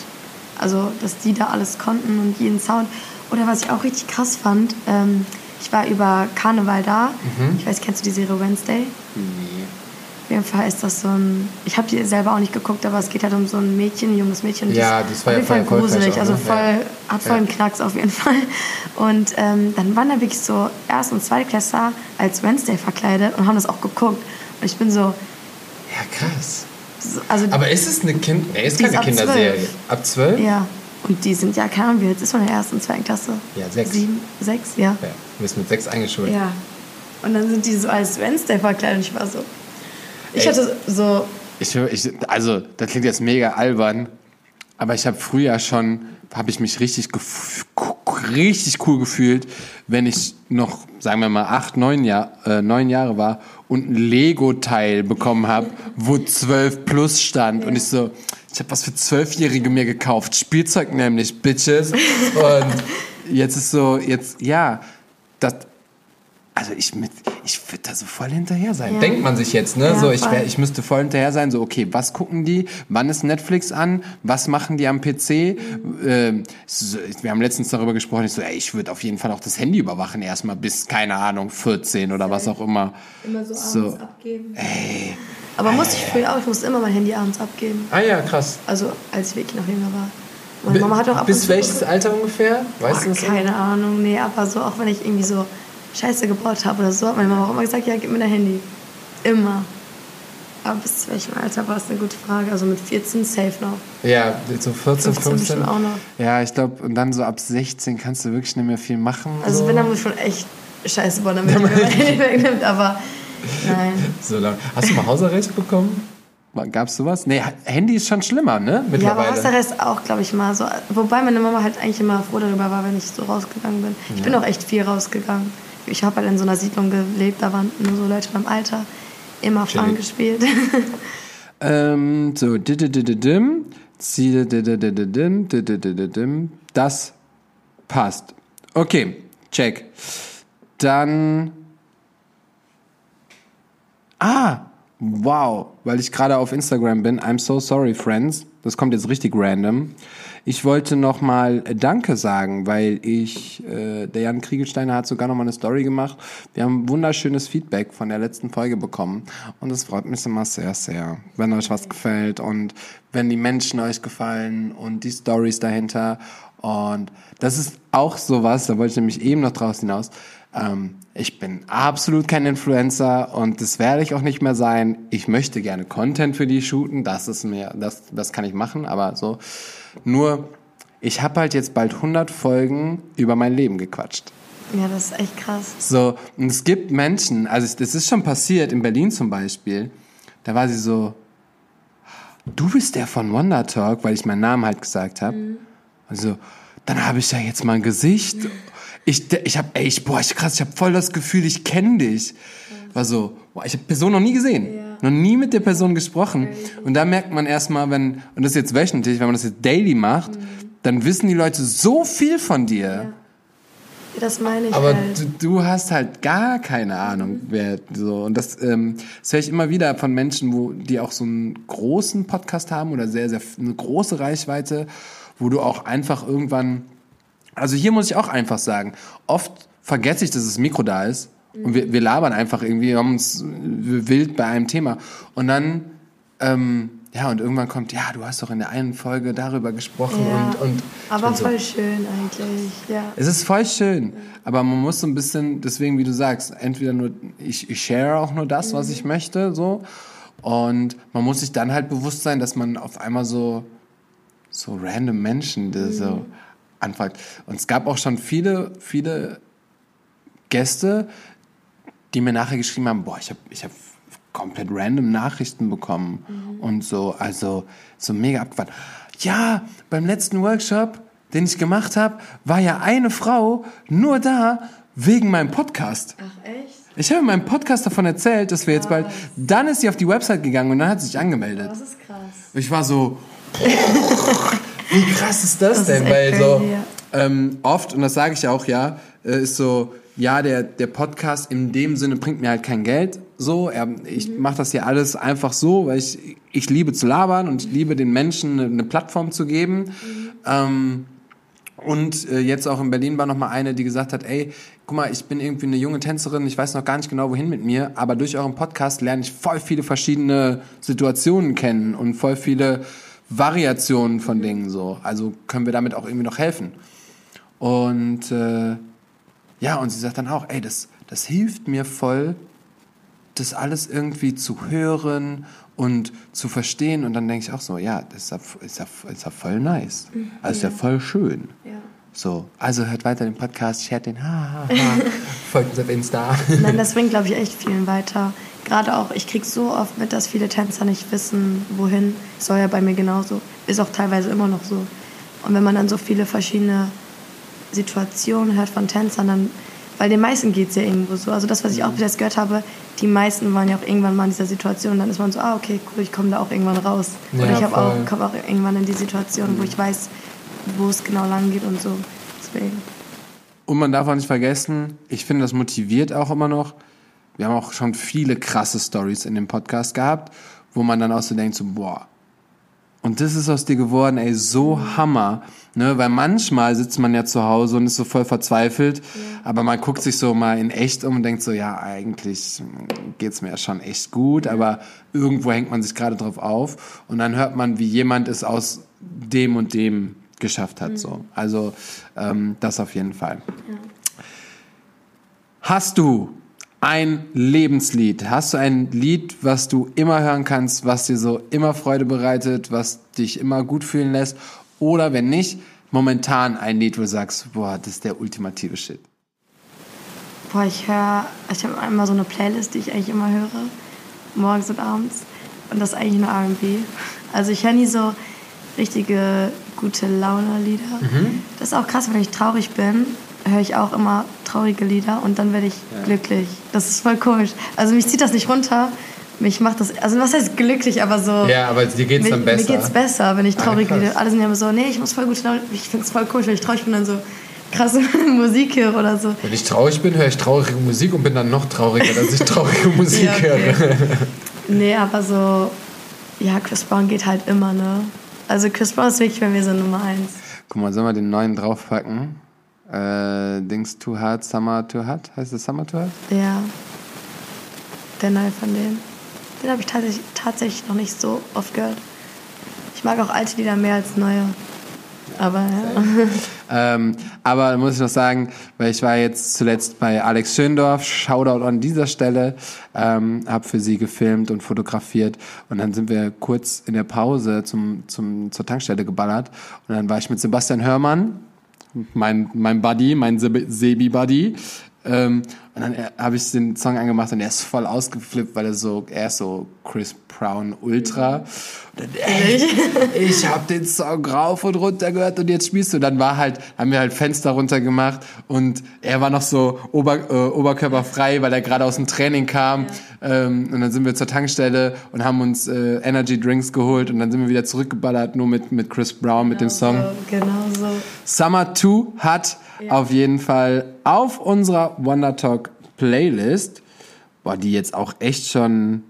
Also, dass die da alles konnten und jeden Sound. Oder was ich auch richtig krass fand, ähm, ich war über Karneval da. Mhm. Ich weiß, kennst du die Serie Wednesday? Nee. Auf jeden Fall ist das so ein. Ich habe die selber auch nicht geguckt, aber es geht halt um so ein Mädchen, ein junges Mädchen. Ja, die ist das war auf jeden Fall gruselig, auch, also ne? voll, Ja. hat voll einen Knacks auf jeden Fall. Und ähm, dann waren da wirklich so Erst- und Zweitklässler als Wednesday verkleidet und haben das auch geguckt. Und ich bin so, Ja, krass. so also Aber ist es eine Kind, nee, ist ist keine ab Kinderserie. Ab zwölf? ja. Und die sind ja, keine Ahnung, wie alt ist in der ersten und zweiten Klasse? Ja, sechs. Sieben, sechs, ja. Ja, du bist mit sechs eingeschult. Ja. Und dann sind die so als Wednesday verkleidet und ich war so. Ich Ey. hatte so, Ich, ich, also, das klingt jetzt mega albern, aber ich habe früher schon, habe ich mich richtig, richtig cool gefühlt, wenn ich noch, sagen wir mal, acht, neun, Jahr, äh, neun Jahre war und ein Lego-Teil bekommen habe, wo 12 plus stand. Und ich so, ich habe was für Zwölfjährige mir gekauft. Spielzeug nämlich, Bitches. Und jetzt ist so, jetzt, ja, das, also ich, mit- ich würde da so voll hinterher sein. Ja. Denkt man sich jetzt, ne? Ja, so, ich, wär, ich müsste voll hinterher sein. So, okay, was gucken die? Wann ist Netflix an? Was machen die am PC? Ähm, so, wir haben letztens darüber gesprochen. Ich so, ey, ich würde auf jeden Fall auch das Handy überwachen erstmal bis, keine Ahnung, 14 oder was auch immer. immer so So. abgeben. Aber musste ich früher auch, ich musste immer mein Handy abends abgeben. Ah ja, krass. Also als ich wirklich noch jünger war. Meine Mama hat auch ab bis welches Alter ungefähr? Weißt du Boah, das? keine Ahnung, nee, aber so auch wenn ich irgendwie so Scheiße gebaut habe oder so, hat meine Mama auch immer gesagt, ja, gib mir dein Handy. Immer. Aber bis zu welchem Alter war es eine gute Frage. Also mit 14 safe noch. Ja, so 14, 15 15. bestimmt auch noch. Ja, ich glaube, und dann so ab 16 kannst du wirklich nicht mehr viel machen. Also so. wenn, dann muss ich schon echt Scheiße bauen, damit mir mein Handy wegnimmt. Aber nein. So lang. Hast du mal Hausarrest bekommen? Gab's sowas? Nee, Handy ist schon schlimmer, ne? Ja, aber Mittlerweile. Hausarrest auch, glaube ich, mal so. Wobei meine Mama halt eigentlich immer froh darüber war, wenn ich so rausgegangen bin. Ich bin auch echt viel rausgegangen. Ich habe halt in so einer Siedlung gelebt, da waren nur so Leute im Alter. Immer Chillig. gespielt. Ähm, so, das passt. Okay, check. Dann. Ah, wow, weil ich gerade auf Instagram bin. I'm so sorry, friends. Das kommt jetzt richtig random. Ich wollte noch mal Danke sagen, weil ich, äh, der Jan Kriegelsteiner hat sogar noch mal eine Story gemacht. Wir haben wunderschönes Feedback von der letzten Folge bekommen und das freut mich immer sehr, sehr, wenn euch was gefällt und wenn die Menschen euch gefallen und die Stories dahinter und das ist auch sowas, da wollte ich nämlich eben noch draußen hinaus. Ähm, ich bin absolut kein Influencer und das werde ich auch nicht mehr sein. Ich möchte gerne Content für die shooten, das ist mir, das, das kann ich machen, aber so. Nur, ich habe halt jetzt bald 100 Folgen über mein Leben gequatscht. Ja, das ist echt krass. So, und es gibt Menschen, also das ist schon passiert, in Berlin zum Beispiel, da war sie so, du bist der von Wonder Talk, weil ich meinen Namen halt gesagt habe. Mhm. Also, dann habe ich ja jetzt mal ein Gesicht. Ich, ich habe, ey, ich, boah, ich krass, ich habe voll das Gefühl, ich kenne dich. War so, boah, ich habe Person noch nie gesehen, ja. noch nie mit der Person gesprochen. Und da merkt man erstmal, wenn, und das ist jetzt wöchentlich, wenn man das jetzt daily macht, mhm. dann wissen die Leute so viel von dir. Ja. Das meine ich. Aber halt. du, du, hast halt gar keine Ahnung, mhm. wer so. Und das, ähm, das höre ich immer wieder von Menschen, wo die auch so einen großen Podcast haben oder sehr, sehr eine große Reichweite, wo du auch einfach irgendwann. Also hier muss ich auch einfach sagen, oft vergesse ich, dass das Mikro da ist. Und wir, wir labern einfach irgendwie, wir haben uns wild bei einem Thema. Und dann ähm, ja, und irgendwann kommt, ja, du hast doch in der einen Folge darüber gesprochen ja, und, und. Aber so. voll schön eigentlich, ja. Es ist voll schön, aber man muss so ein bisschen, deswegen, wie du sagst, entweder nur, ich, ich share auch nur das, mhm. was ich möchte, so. Und man muss sich dann halt bewusst sein, dass man auf einmal so, so random Menschen, die mhm. so anfragt. Und es gab auch schon viele, viele Gäste, die mir nachher geschrieben haben, boah, ich habe ich hab komplett random Nachrichten bekommen mhm. und so, also so mega abgefahren. Ja, beim letzten Workshop, den ich gemacht habe, war ja eine Frau nur da wegen meinem Podcast. Ach echt? Ich habe in meinem Podcast davon erzählt, dass wir jetzt bald. Dann ist sie auf die Website gegangen und dann hat sie sich angemeldet. Oh, das ist krass. Ich war so, wie krass ist das, das denn? Ist Weil so ähm, oft und das sage ich auch ja, äh, ist so ja, der, der Podcast in dem Sinne bringt mir halt kein Geld. So, er, ich mhm. mache das hier alles einfach so, weil ich, ich liebe zu labern und ich liebe den Menschen eine, eine Plattform zu geben. Mhm. Ähm, und äh, jetzt auch in Berlin war noch mal eine, die gesagt hat, ey, guck mal, ich bin irgendwie eine junge Tänzerin, ich weiß noch gar nicht genau, wohin mit mir, aber durch euren Podcast lerne ich voll viele verschiedene Situationen kennen und voll viele Variationen von Dingen so. Also können wir damit auch irgendwie noch helfen. Und äh, ja, und sie sagt dann auch, ey, das, das hilft mir voll, das alles irgendwie zu hören und zu verstehen. Und dann denke ich auch so, ja, das ist ja, ist ja, ist ja voll nice. Mhm. Also ist ja voll schön. Ja. So, also hört weiter den Podcast, shared den, ha, ha, ha. folgt uns auf Insta. Nein, das bringt, glaube ich, echt vielen weiter. Gerade auch, ich kriege so oft mit, dass viele Tänzer nicht wissen, wohin. War ja bei mir genauso. Ist auch teilweise immer noch so. Und wenn man dann so viele verschiedene Situationen hört von Tänzern, dann, weil den meisten geht es ja irgendwo so. Also das, was ich auch bis jetzt gehört habe, die meisten waren ja auch irgendwann mal in dieser Situation. Und dann ist man so, ah, okay, cool, ich komme da auch irgendwann raus. Ja, Oder ich auch, komme auch irgendwann in die Situation, wo ich weiß, wo es genau lang geht und so. Deswegen. Und man darf auch nicht vergessen, ich finde, das motiviert auch immer noch. Wir haben auch schon viele krasse Stories in dem Podcast gehabt, wo man dann auch so denkt, so, boah, und das ist aus dir geworden, ey, so Hammer. Ne? Weil manchmal sitzt man ja zu Hause und ist so voll verzweifelt, ja. aber man guckt sich so mal in echt um und denkt so, ja, eigentlich geht's mir ja schon echt gut, aber irgendwo hängt man sich gerade drauf auf und dann hört man, wie jemand es aus dem und dem geschafft hat. Mhm. So. Also ähm, das auf jeden Fall. Ja. Hast du ein Lebenslied? Hast du ein Lied, was du immer hören kannst, was dir so immer Freude bereitet, was dich immer gut fühlen lässt? Oder wenn nicht, momentan ein Lied, wo du sagst, boah, das ist der ultimative Shit? Boah, ich höre, ich habe immer so eine Playlist, die ich eigentlich immer höre, morgens und abends. Und das ist eigentlich nur R&B. Also ich höre nie so richtige gute Laune-Lieder. Mhm. Das ist auch krass, wenn ich traurig bin, höre ich auch immer traurige Lieder und dann werde ich ja. glücklich. Das ist voll komisch. Also mich zieht das nicht runter. Mich macht das, also was heißt glücklich, aber so. Ja, aber dir geht es dann besser. Mir geht es besser, wenn ich traurige ah, Lieder. Alle sind ja immer so, nee, ich muss voll gut. Ich finde es voll komisch, wenn ich traurig bin, dann so krasse Musik höre oder so. Wenn ich traurig bin, höre ich traurige Musik und bin dann noch trauriger, dass ich traurige Musik ja, okay. höre. Nee, aber so, ja, Chris Brown geht halt immer, ne? Also Chris Brown ist wirklich bei mir so Nummer eins. Guck mal, sollen wir den neuen draufpacken? Äh, Dings Too Hard, Summer Too Hot? Heißt das Summer Too Hot? Ja. Der neue von denen. Den habe ich tatsächlich, tatsächlich noch nicht so oft gehört. Ich mag auch alte Lieder mehr als neue. Aber ja. Ähm, aber muss ich noch sagen, weil ich war jetzt zuletzt bei Alex Schöndorf, Shoutout an dieser Stelle, ähm, habe für sie gefilmt und fotografiert und dann sind wir kurz in der Pause zum, zum, zur Tankstelle geballert und dann war ich mit Sebastian Hörmann, mein, mein Buddy, mein Sebi-Buddy, ähm, und dann habe ich den Song angemacht und er ist voll ausgeflippt, weil er so, er ist so Chris Brown Ultra. Und dann, ey, ich habe den Song rauf und runter gehört und jetzt spielst du. Dann war halt, haben wir halt Fenster runter gemacht und er war noch so ober, äh, oberkörperfrei, weil er gerade aus dem Training kam. Ja. Ähm, und dann sind wir zur Tankstelle und haben uns äh, Energy Drinks geholt und dann sind wir wieder zurückgeballert, nur mit, mit Chris Brown, genau mit dem Song. So, genau so. Summer 2 hat ja. auf jeden Fall auf unserer Wonder Talk Playlist, boah, die jetzt auch echt schon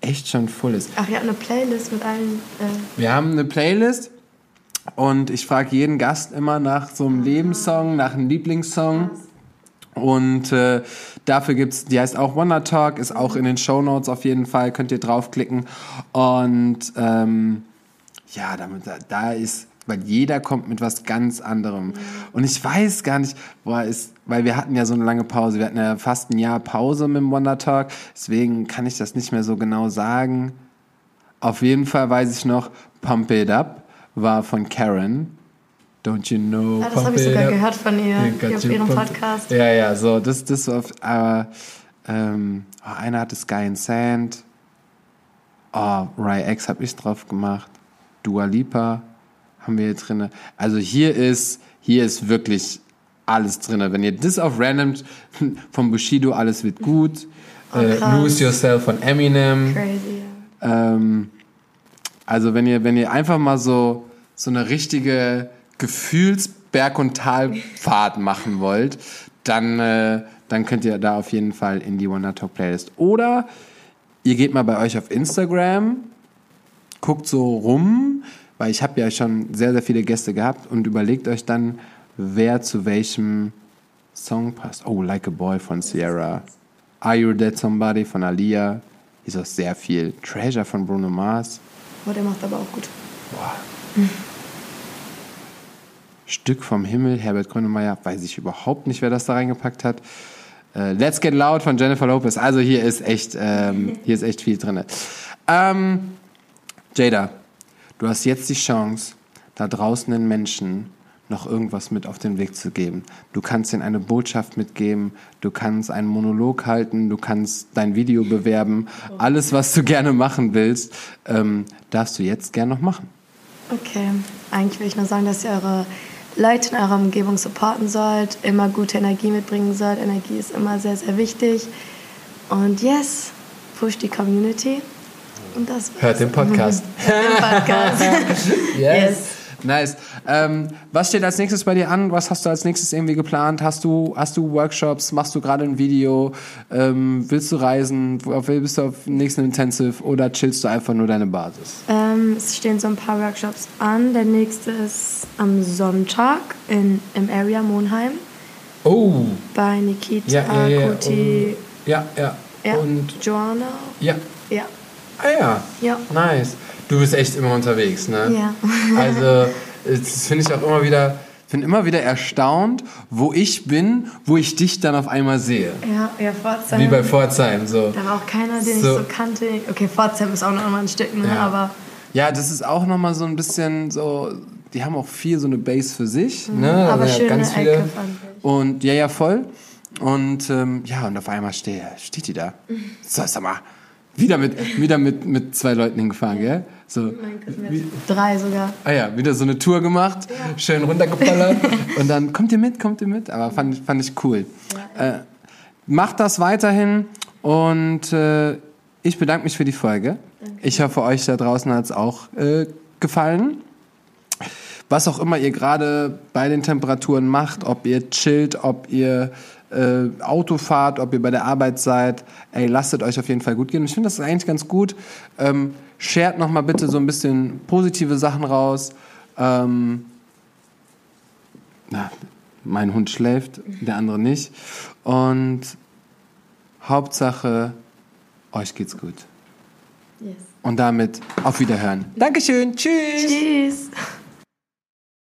echt schon voll ist. Ach, ihr habt eine Playlist mit allen. Äh Wir haben eine Playlist und ich frage jeden Gast immer nach so einem Lebenssong, nach einem Lieblingssong. Und äh, dafür gibt's, die heißt auch Wonder Talk, ist auch in den Show Notes auf jeden Fall, könnt ihr draufklicken. Und ähm, ja, damit, da ist weil jeder kommt mit was ganz anderem. Und ich weiß gar nicht, boah, ist, weil wir hatten ja so eine lange Pause. Wir hatten ja fast ein Jahr Pause mit dem Wonder Talk. Deswegen kann ich das nicht mehr so genau sagen. Auf jeden Fall weiß ich noch, Pump It Up war von Karen. Don't you know? Ja, das habe ich sogar up. gehört von ihr auf ihrem Podcast. Ja, ja, so, das, das war, aber, ähm, oh, einer hatte Sky and Sand. Oh, Rai X habe ich drauf gemacht. Dua Lipa haben wir hier drin. Also hier ist, hier ist wirklich alles drin. Wenn ihr das auf random von Bushido, alles wird gut. Oh, äh, Lose Yourself von Eminem. Crazy. Ähm, also wenn ihr, wenn ihr einfach mal so, so eine richtige Gefühlsberg- und Talfahrt machen wollt, dann, äh, dann könnt ihr da auf jeden Fall in die Wonder Talk Playlist. Oder ihr geht mal bei euch auf Instagram, guckt so rum, weil ich habe ja schon sehr, sehr viele Gäste gehabt und überlegt euch dann, wer zu welchem Song passt. Oh, Like a Boy von Sierra. Are You Dead Somebody von Alia. Ist auch sehr viel. Treasure von Bruno Mars. Oh, der macht aber auch gut. Boah. Stück vom Himmel, Herbert Grönemeyer, weiß ich überhaupt nicht, wer das da reingepackt hat. Uh, Let's Get Loud von Jennifer Lopez. Also hier ist echt, ähm, hier ist echt viel drin. Ähm, Jada, Du hast jetzt die Chance, da draußen den Menschen noch irgendwas mit auf den Weg zu geben. Du kannst ihnen eine Botschaft mitgeben, du kannst einen Monolog halten, du kannst dein Video bewerben. Alles, was du gerne machen willst, ähm, darfst du jetzt gerne noch machen. Okay, eigentlich will ich nur sagen, dass ihr eure Leute in eurer Umgebung supporten sollt, immer gute Energie mitbringen sollt. Energie ist immer sehr, sehr wichtig. Und yes, push die Community. Und das Hört den Podcast. Hört den Podcast. yes. yes. Nice. Ähm, was steht als nächstes bei dir an? Was hast du als nächstes irgendwie geplant? Hast du, hast du Workshops? Machst du gerade ein Video? Ähm, willst du reisen? Auf, bist du auf dem nächsten Intensive oder chillst du einfach nur deine Basis? Ähm, es stehen so ein paar Workshops an. Der nächste ist am Sonntag in, im Area Monheim. Oh. Bei Nikita, ja, ja, ja. Kuti. Ja, ja. ja. Und Joanna. Ja. Ja. Ah ja. Ja. Nice. Du bist echt immer unterwegs, ne? Ja. also, das finde ich auch immer wieder, bin immer wieder erstaunt, wo ich bin, wo ich dich dann auf einmal sehe. Ja, ja, Pforzheim. Wie bei Pforzheim, so. Da war auch keiner, den so. ich so kannte. Okay, Pforzheim ist auch noch mal ein Stück, ne? Ja. aber... Ja, das ist auch noch mal so ein bisschen so... Die haben auch viel so eine Base für sich, mhm, ne? Aber ja, schöne ganz viele. Ecke, fand ich. Und, ja, ja, voll. Und, ähm, ja, und auf einmal steht, steht die da. Mhm. So, sag mal wieder mit, wieder mit, mit zwei Leuten hingefahren, gell? So, wie, drei sogar. Ah ja, wieder so eine Tour gemacht, ja. schön runtergeballert und dann kommt ihr mit, kommt ihr mit. Aber fand, fand ich cool. Ja, ja. Äh, macht das weiterhin und äh, ich bedanke mich für die Folge. Danke. Ich hoffe, euch da draußen hat es auch äh, gefallen. Was auch immer ihr gerade bei den Temperaturen macht, ob ihr chillt, ob ihr äh, Autofahrt, ob ihr bei der Arbeit seid. Ey, lasst euch auf jeden Fall gut gehen. Und ich finde das eigentlich ganz gut. Ähm, shared noch mal bitte so ein bisschen positive Sachen raus. Ähm, na, mein Hund schläft, der andere nicht. Und Hauptsache, euch geht's gut. Yes. Und damit auf Wiederhören. Dankeschön. Tschüss. Tschüss.